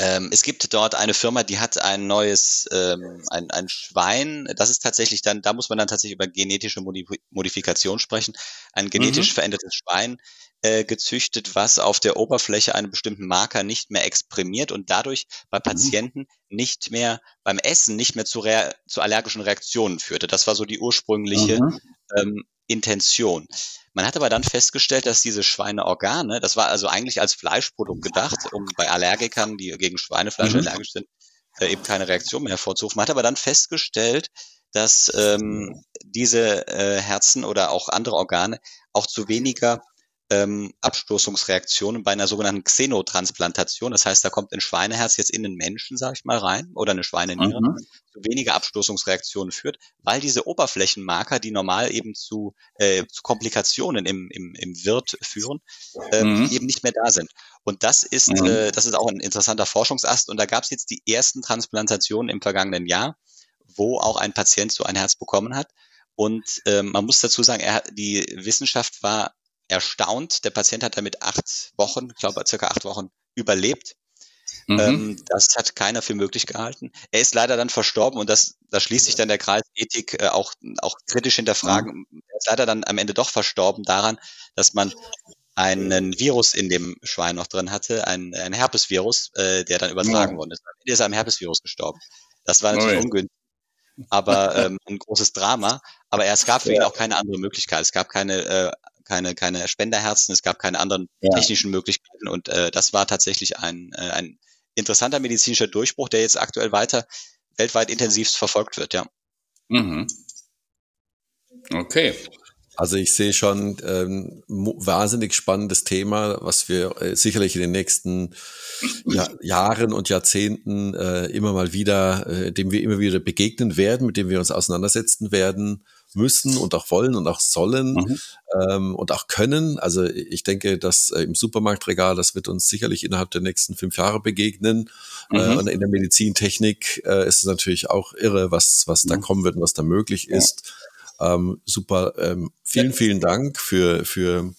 ähm, es gibt dort eine Firma, die hat ein neues, ähm, ein, ein Schwein. Das ist tatsächlich dann, da muss man dann tatsächlich über genetische Modifikation sprechen. Ein genetisch mhm. verändertes Schwein äh, gezüchtet, was auf der Oberfläche einen bestimmten Marker nicht mehr exprimiert und dadurch bei mhm. Patienten nicht mehr beim Essen nicht mehr zu, zu allergischen Reaktionen führte. Das war so die ursprüngliche mhm. Ähm, Intention. Man hat aber dann festgestellt, dass diese Schweineorgane, das war also eigentlich als Fleischprodukt gedacht, um bei Allergikern, die gegen Schweinefleisch mhm. allergisch sind, äh, eben keine Reaktion mehr hervorzurufen. Man hat aber dann festgestellt, dass ähm, diese äh, Herzen oder auch andere Organe auch zu weniger ähm, Abstoßungsreaktionen bei einer sogenannten Xenotransplantation. Das heißt, da kommt ein Schweineherz jetzt in den Menschen, sage ich mal, rein oder eine Schweineniere, mhm. zu weniger Abstoßungsreaktionen führt, weil diese Oberflächenmarker, die normal eben zu, äh, zu Komplikationen im, im, im Wirt führen, ähm, mhm. eben nicht mehr da sind. Und das ist, mhm. äh, das ist auch ein interessanter Forschungsast. Und da gab es jetzt die ersten Transplantationen im vergangenen Jahr, wo auch ein Patient so ein Herz bekommen hat. Und ähm, man muss dazu sagen, er, die Wissenschaft war erstaunt. Der Patient hat damit acht Wochen, ich glaube circa acht Wochen überlebt. Mhm. Ähm, das hat keiner für möglich gehalten. Er ist leider dann verstorben und das, da schließt sich dann der Kreis Ethik äh, auch, auch kritisch hinterfragen. Mhm. Er ist leider dann am Ende doch verstorben daran, dass man einen Virus in dem Schwein noch drin hatte, ein, ein Herpesvirus, äh, der dann übertragen ja. worden ist. Er ist am Herpesvirus gestorben. Das war natürlich oh, ungünstig, aber ähm, ein großes Drama. Aber es gab für ihn auch keine andere Möglichkeit. Es gab keine äh, keine, keine Spenderherzen, es gab keine anderen ja. technischen Möglichkeiten und äh, das war tatsächlich ein, äh, ein interessanter medizinischer Durchbruch, der jetzt aktuell weiter weltweit intensivst verfolgt wird, ja. Mhm. Okay. Also ich sehe schon ähm, wahnsinnig spannendes Thema, was wir äh, sicherlich in den nächsten ja, Jahren und Jahrzehnten äh, immer mal wieder, äh, dem wir immer wieder begegnen werden, mit dem wir uns auseinandersetzen werden müssen und auch wollen und auch sollen mhm. ähm, und auch können. Also ich denke, dass äh, im Supermarktregal, das wird uns sicherlich innerhalb der nächsten fünf Jahre begegnen. Äh, mhm. Äh, und in der Medizintechnik äh, ist es natürlich auch irre, was, was da mhm. kommen wird und was da möglich ist. Ähm, super. Ähm, vielen, vielen Dank für, für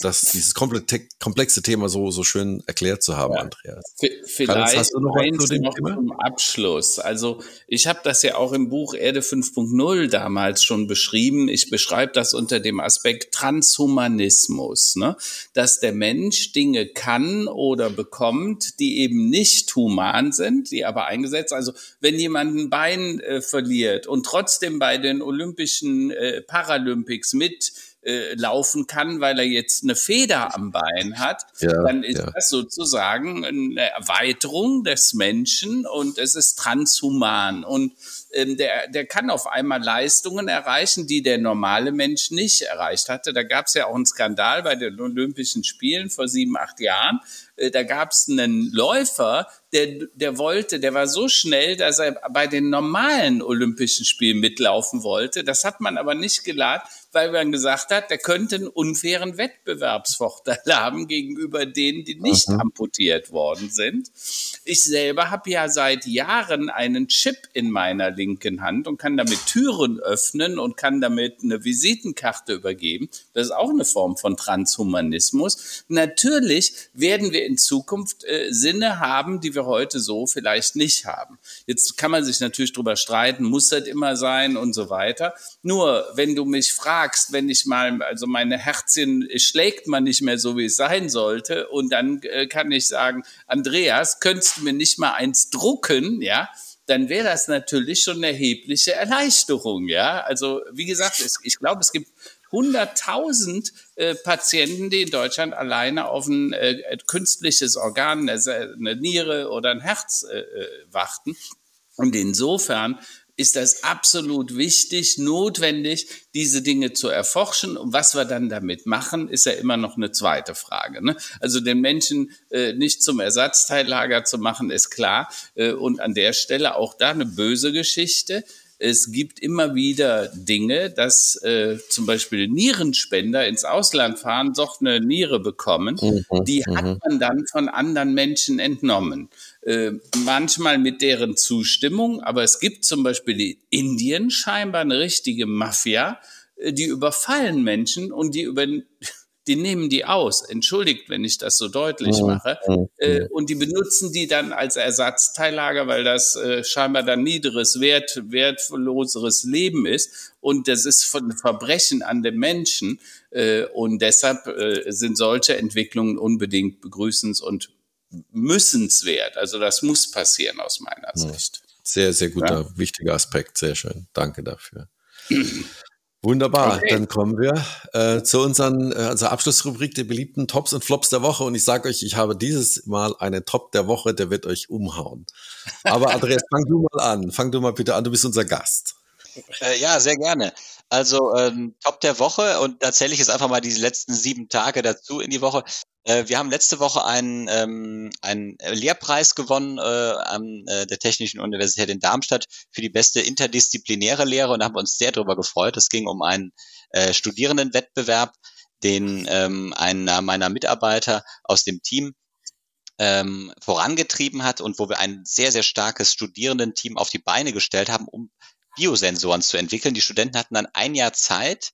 das, dieses komplexe Thema so, so schön erklärt zu haben, ja. Andreas. Vielleicht hast du noch eins zu noch Thema? zum Abschluss. Also ich habe das ja auch im Buch Erde 5.0 damals schon beschrieben. Ich beschreibe das unter dem Aspekt Transhumanismus, ne? dass der Mensch Dinge kann oder bekommt, die eben nicht human sind, die aber eingesetzt. Also wenn jemand ein Bein äh, verliert und trotzdem bei den Olympischen äh, Paralympics mit äh, laufen kann, weil er jetzt eine Feder am Bein hat, ja, dann ist ja. das sozusagen eine Erweiterung des Menschen und es ist transhuman. Und ähm, der, der kann auf einmal Leistungen erreichen, die der normale Mensch nicht erreicht hatte. Da gab es ja auch einen Skandal bei den Olympischen Spielen vor sieben, acht Jahren. Äh, da gab es einen Läufer, der, der wollte, der war so schnell, dass er bei den normalen Olympischen Spielen mitlaufen wollte. Das hat man aber nicht geladen, weil man gesagt hat, der könnte einen unfairen Wettbewerbsvorteil haben gegenüber denen, die nicht mhm. amputiert worden sind. Ich selber habe ja seit Jahren einen Chip in meiner linken Hand und kann damit Türen öffnen und kann damit eine Visitenkarte übergeben. Das ist auch eine Form von Transhumanismus. Natürlich werden wir in Zukunft äh, Sinne haben, die wir heute so vielleicht nicht haben. Jetzt kann man sich natürlich drüber streiten, muss das immer sein und so weiter. Nur, wenn du mich fragst, wenn ich mal, also meine Herzchen schlägt man nicht mehr so, wie es sein sollte, und dann äh, kann ich sagen, Andreas, könntest du mir nicht mal eins drucken, ja? dann wäre das natürlich schon eine erhebliche Erleichterung, ja. Also wie gesagt, es, ich glaube, es gibt 100.000 äh, Patienten, die in Deutschland alleine auf ein äh, künstliches Organ, eine, eine, Niere oder ein Herz äh, äh warten. Und insofern ist das absolut wichtig, notwendig, diese Dinge zu erforschen. Und was wir dann damit machen, ist ja immer noch eine zweite Frage. Ne? Also den Menschen äh, nicht zum Ersatzteillager zu machen, ist klar. Äh, und an der Stelle auch da eine böse Geschichte es gibt immer wieder Dinge, dass äh, zum Beispiel Nierenspender ins Ausland fahren, doch eine Niere bekommen. Mhm, die hat mhm. man dann von anderen Menschen entnommen. Äh, manchmal mit deren Zustimmung, aber es gibt zum Beispiel in Indien scheinbar eine richtige Mafia, äh, die überfallen Menschen und die über die nehmen die aus. Entschuldigt, wenn ich das so deutlich mhm. mache. Äh, und die benutzen die dann als Ersatzteillager, weil das äh, scheinbar dann niederes, wert, wertloseres Leben ist. Und das ist von Verbrechen an den Menschen. Äh, und deshalb äh, sind solche Entwicklungen unbedingt begrüßens- und müssenswert. Also das muss passieren aus meiner Sicht. Sehr, sehr guter, ja? wichtiger Aspekt. Sehr schön. Danke dafür. Wunderbar, okay. dann kommen wir äh, zu unseren, äh, unserer Abschlussrubrik der beliebten Tops und Flops der Woche. Und ich sage euch, ich habe dieses Mal einen Top der Woche, der wird euch umhauen. Aber Andreas, fang du mal an. Fang du mal bitte an, du bist unser Gast. Äh, ja, sehr gerne. Also ähm, Top der Woche und da zähle ich jetzt einfach mal diese letzten sieben Tage dazu in die Woche. Äh, wir haben letzte Woche einen, ähm, einen Lehrpreis gewonnen äh, an äh, der Technischen Universität in Darmstadt für die beste interdisziplinäre Lehre und haben uns sehr darüber gefreut. Es ging um einen äh, Studierendenwettbewerb, den ähm, einer meiner Mitarbeiter aus dem Team ähm, vorangetrieben hat und wo wir ein sehr, sehr starkes Studierendenteam auf die Beine gestellt haben, um Biosensoren zu entwickeln. Die Studenten hatten dann ein Jahr Zeit,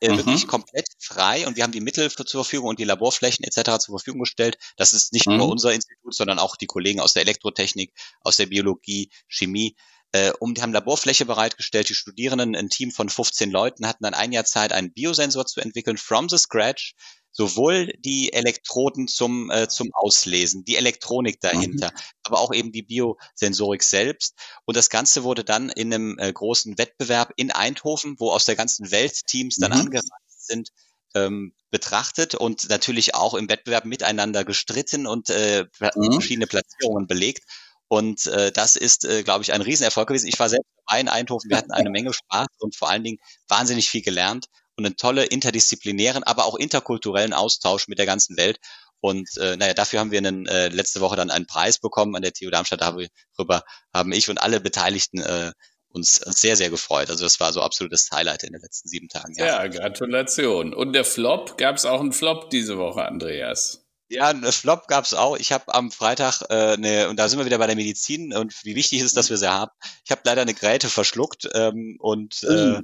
äh, mhm. wirklich komplett frei und wir haben die Mittel für, zur Verfügung und die Laborflächen etc. zur Verfügung gestellt. Das ist nicht mhm. nur unser Institut, sondern auch die Kollegen aus der Elektrotechnik, aus der Biologie, Chemie. Äh, um, die haben Laborfläche bereitgestellt. Die Studierenden, ein Team von 15 Leuten, hatten dann ein Jahr Zeit, einen Biosensor zu entwickeln, from the scratch sowohl die Elektroden zum, äh, zum Auslesen, die Elektronik dahinter, mhm. aber auch eben die Biosensorik selbst. Und das Ganze wurde dann in einem äh, großen Wettbewerb in Eindhoven, wo aus der ganzen Welt Teams dann mhm. angereist sind, ähm, betrachtet und natürlich auch im Wettbewerb miteinander gestritten und äh, mhm. verschiedene Platzierungen belegt. Und äh, das ist, äh, glaube ich, ein Riesenerfolg gewesen. Ich war selbst dabei in Eindhoven, wir hatten eine Menge Spaß und vor allen Dingen wahnsinnig viel gelernt und einen tolle interdisziplinären, aber auch interkulturellen Austausch mit der ganzen Welt. Und äh, naja, dafür haben wir einen, äh, letzte Woche dann einen Preis bekommen an der TU Darmstadt. Darüber haben ich und alle Beteiligten äh, uns sehr, sehr gefreut. Also das war so absolutes Highlight in den letzten sieben Tagen. Ja, ja Gratulation. Und der Flop, gab es auch einen Flop diese Woche, Andreas? Ja, ein Flop gab es auch. Ich habe am Freitag, äh, ne, und da sind wir wieder bei der Medizin und wie wichtig ist, dass wir sie haben. Ich habe leider eine Gräte verschluckt ähm, und äh, uh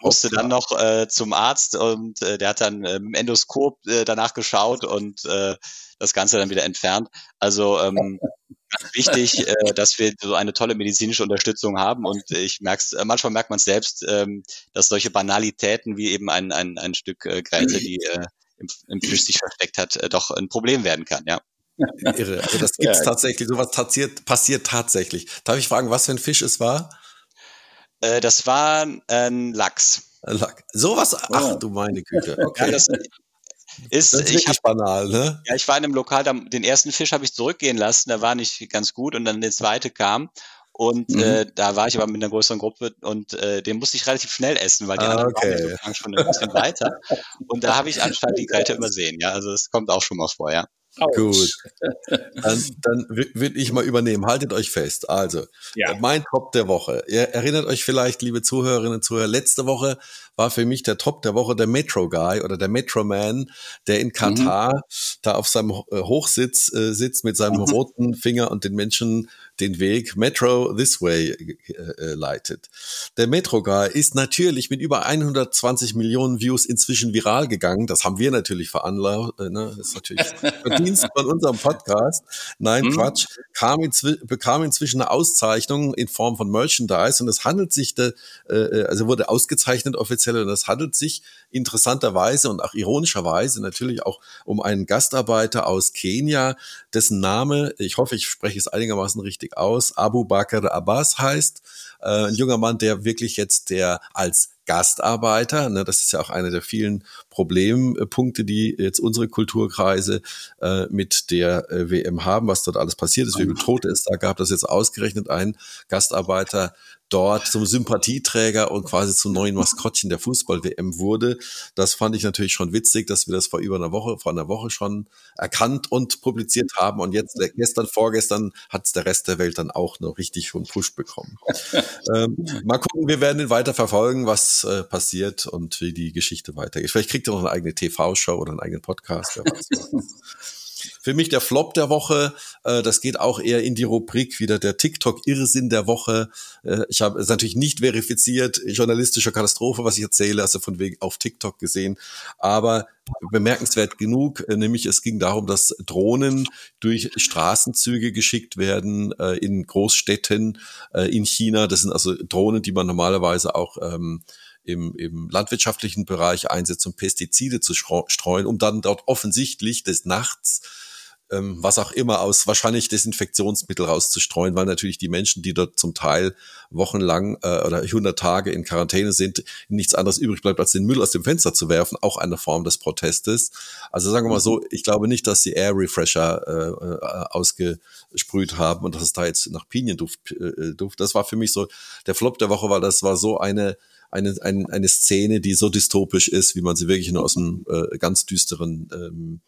musste dann noch äh, zum Arzt und äh, der hat dann äh, im Endoskop äh, danach geschaut und äh, das Ganze dann wieder entfernt. Also ähm, ganz wichtig, äh, dass wir so eine tolle medizinische Unterstützung haben und ich merk's, äh, manchmal merkt man selbst, ähm, dass solche Banalitäten wie eben ein, ein, ein Stück äh, Gräte, die äh, im, im Fisch sich versteckt hat, äh, doch ein Problem werden kann, ja. Irre. Also das gibt's ja. tatsächlich, sowas passiert, passiert tatsächlich. Darf ich fragen, was für ein Fisch es war? Äh, das war ein Lachs. Sowas, ach du meine Güte. Okay. Ja, das, ist, das ist ich hab, banal, ne? Ja, ich war in einem Lokal, da, den ersten Fisch habe ich zurückgehen lassen, der war nicht ganz gut und dann der zweite kam und mhm. äh, da war ich aber mit einer größeren Gruppe und äh, den musste ich relativ schnell essen, weil die ah, anderen okay. waren schon ein bisschen weiter. Und da habe ich anscheinend die Geräte übersehen. Ja, also das kommt auch schon mal vor, ja. Gut. Dann, dann will ich mal übernehmen. Haltet euch fest. Also, ja. mein Top der Woche. Ihr erinnert euch vielleicht, liebe Zuhörerinnen und Zuhörer, letzte Woche war für mich der Top der Woche der Metro Guy oder der Metro Man, der in Katar mhm. da auf seinem äh, Hochsitz äh, sitzt mit seinem mhm. roten Finger und den Menschen den Weg Metro This Way äh, äh, leitet. Der Metro Guy ist natürlich mit über 120 Millionen Views inzwischen viral gegangen. Das haben wir natürlich veranlasst. Äh, ne? Das ist natürlich Verdienst von unserem Podcast. Nein, mhm. Quatsch. Kam inzwi bekam inzwischen eine Auszeichnung in Form von Merchandise und es handelt sich, de, äh, also wurde ausgezeichnet offiziell und es handelt sich interessanterweise und auch ironischerweise natürlich auch um einen Gastarbeiter aus Kenia, dessen Name, ich hoffe, ich spreche es einigermaßen richtig richtig aus, Abu Bakr Abbas heißt. Äh, ein junger Mann, der wirklich jetzt der als Gastarbeiter, ne, das ist ja auch einer der vielen Problempunkte, die jetzt unsere Kulturkreise äh, mit der äh, WM haben, was dort alles passiert ist, wie viele Tote es da gab, dass jetzt ausgerechnet ein Gastarbeiter dort zum Sympathieträger und quasi zum neuen Maskottchen der Fußball-WM wurde. Das fand ich natürlich schon witzig, dass wir das vor über einer Woche, vor einer Woche schon erkannt und publiziert haben. Und jetzt, äh, gestern, vorgestern, hat es der Rest der Welt dann auch noch richtig von Push bekommen. ähm, mal gucken, wir werden ihn weiter verfolgen, was äh, passiert und wie die Geschichte weitergeht. Vielleicht kriegt er noch eine eigene TV-Show oder einen eigenen Podcast. Für mich der Flop der Woche, äh, das geht auch eher in die Rubrik wieder der TikTok-Irrsinn der Woche. Äh, ich habe es natürlich nicht verifiziert, journalistische Katastrophe, was ich erzähle, also von wegen auf TikTok gesehen. Aber bemerkenswert genug, äh, nämlich es ging darum, dass Drohnen durch Straßenzüge geschickt werden äh, in Großstädten äh, in China. Das sind also Drohnen, die man normalerweise auch ähm, im, im landwirtschaftlichen Bereich einsetzt, um Pestizide zu streuen, um dann dort offensichtlich des Nachts ähm, was auch immer aus wahrscheinlich Desinfektionsmittel rauszustreuen, weil natürlich die Menschen, die dort zum Teil wochenlang äh, oder 100 Tage in Quarantäne sind, nichts anderes übrig bleibt, als den Müll aus dem Fenster zu werfen, auch eine Form des Protestes. Also sagen wir mal so, ich glaube nicht, dass sie Air Refresher äh, äh, ausgesprüht haben und dass es da jetzt nach Pinienduft äh, Duft. Das war für mich so der Flop der Woche, weil das war so eine eine, eine, eine Szene, die so dystopisch ist, wie man sie wirklich nur aus einem äh, ganz düsteren ähm,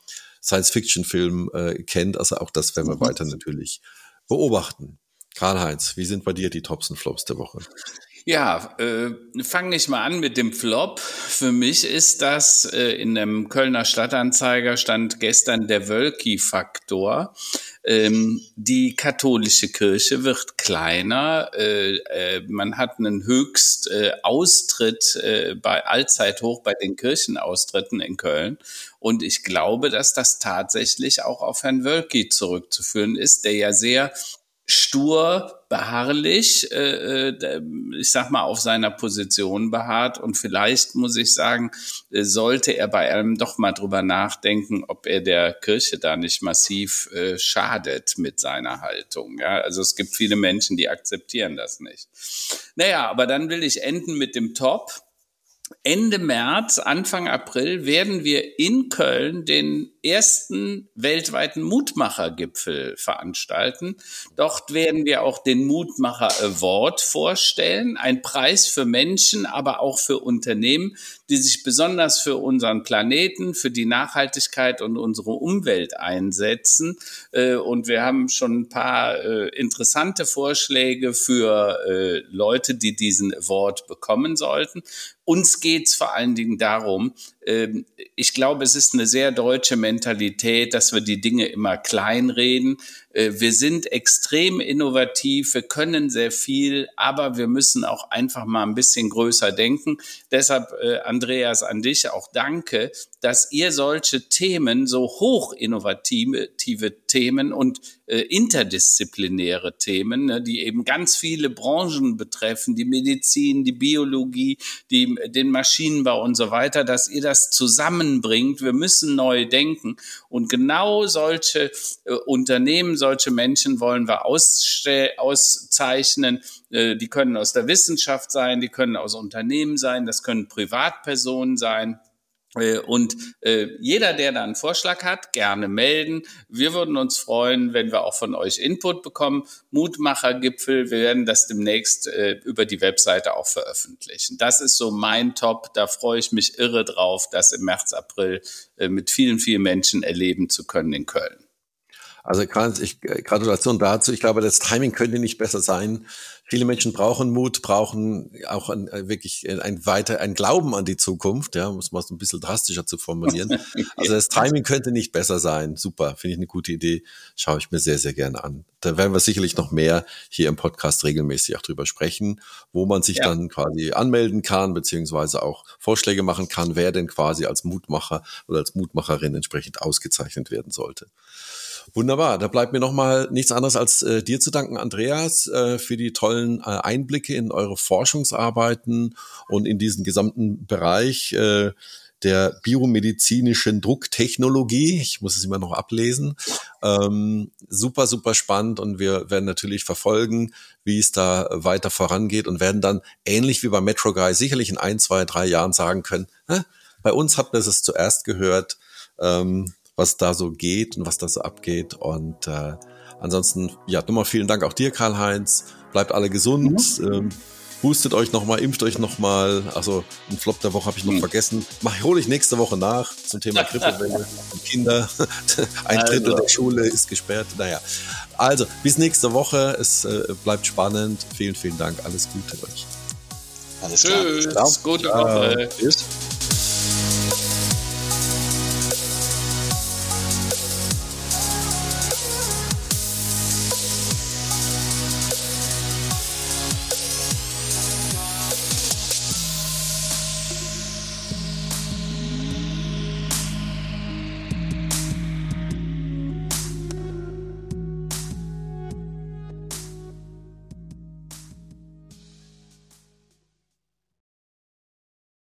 Science-Fiction-Film äh, kennt. Also auch das werden wir mhm. weiter natürlich beobachten. Karl-Heinz, wie sind bei dir die Tops und Flops der Woche? Ja, äh, fange ich mal an mit dem Flop. Für mich ist das, äh, in dem Kölner Stadtanzeiger stand gestern der Wölki-Faktor. Ähm, die katholische Kirche wird kleiner. Äh, äh, man hat einen Höchst äh, Austritt äh, bei Allzeithoch bei den Kirchenaustritten in Köln. Und ich glaube, dass das tatsächlich auch auf Herrn Wölki zurückzuführen ist, der ja sehr stur, beharrlich, äh, äh, ich sag mal, auf seiner Position beharrt. Und vielleicht muss ich sagen, äh, sollte er bei allem doch mal drüber nachdenken, ob er der Kirche da nicht massiv äh, schadet mit seiner Haltung. Ja, also es gibt viele Menschen, die akzeptieren das nicht. Naja, aber dann will ich enden mit dem Top. Ende März, Anfang April werden wir in Köln den ersten weltweiten Mutmachergipfel veranstalten. Dort werden wir auch den Mutmacher Award vorstellen, ein Preis für Menschen, aber auch für Unternehmen, die sich besonders für unseren Planeten, für die Nachhaltigkeit und unsere Umwelt einsetzen. Äh, und wir haben schon ein paar äh, interessante Vorschläge für äh, Leute, die diesen Award bekommen sollten. Uns geht es vor allen Dingen darum, ich glaube, es ist eine sehr deutsche Mentalität, dass wir die Dinge immer kleinreden. Wir sind extrem innovativ, wir können sehr viel, aber wir müssen auch einfach mal ein bisschen größer denken. Deshalb, äh, Andreas, an dich auch danke, dass ihr solche Themen, so hoch innovative Themen und äh, interdisziplinäre Themen, ne, die eben ganz viele Branchen betreffen, die Medizin, die Biologie, die, den Maschinenbau und so weiter, dass ihr das zusammenbringt. Wir müssen neu denken. Und genau solche äh, Unternehmen, solche Menschen wollen wir auszeichnen. Äh, die können aus der Wissenschaft sein, die können aus Unternehmen sein, das können Privatpersonen sein. Äh, und äh, jeder, der da einen Vorschlag hat, gerne melden. Wir würden uns freuen, wenn wir auch von euch Input bekommen. Mutmachergipfel, wir werden das demnächst äh, über die Webseite auch veröffentlichen. Das ist so mein Top. Da freue ich mich irre drauf, das im März, April äh, mit vielen, vielen Menschen erleben zu können in Köln. Also ich, Gratulation dazu. Ich glaube, das Timing könnte nicht besser sein. Viele Menschen brauchen Mut, brauchen auch ein, äh, wirklich ein weiter, ein Glauben an die Zukunft, ja, muss man es ein bisschen drastischer zu formulieren. Also das Timing könnte nicht besser sein. Super, finde ich eine gute Idee. Schaue ich mir sehr, sehr gerne an. Da werden wir sicherlich noch mehr hier im Podcast regelmäßig auch drüber sprechen, wo man sich ja. dann quasi anmelden kann, beziehungsweise auch Vorschläge machen kann, wer denn quasi als Mutmacher oder als Mutmacherin entsprechend ausgezeichnet werden sollte. Wunderbar, da bleibt mir nochmal nichts anderes als äh, dir zu danken, Andreas, äh, für die tollen äh, Einblicke in eure Forschungsarbeiten und in diesen gesamten Bereich äh, der biomedizinischen Drucktechnologie. Ich muss es immer noch ablesen. Ähm, super, super spannend und wir werden natürlich verfolgen, wie es da weiter vorangeht und werden dann ähnlich wie bei Metro Guy sicherlich in ein, zwei, drei Jahren sagen können, bei uns habt ihr es zuerst gehört. Ähm, was da so geht und was da so abgeht. Und äh, ansonsten, ja, nochmal vielen Dank auch dir, Karl-Heinz. Bleibt alle gesund. Mhm. Ähm, boostet euch nochmal, impft euch nochmal. Also einen Flop der Woche habe ich noch mhm. vergessen. Mach, hole ich nächste Woche nach zum Thema Grippewelle und Kinder. Ein Drittel also. der Schule ist gesperrt. Naja, also bis nächste Woche. Es äh, bleibt spannend. Vielen, vielen Dank. Alles Gute euch. Alles klar. Tschüss. Gute Woche. Tschüss.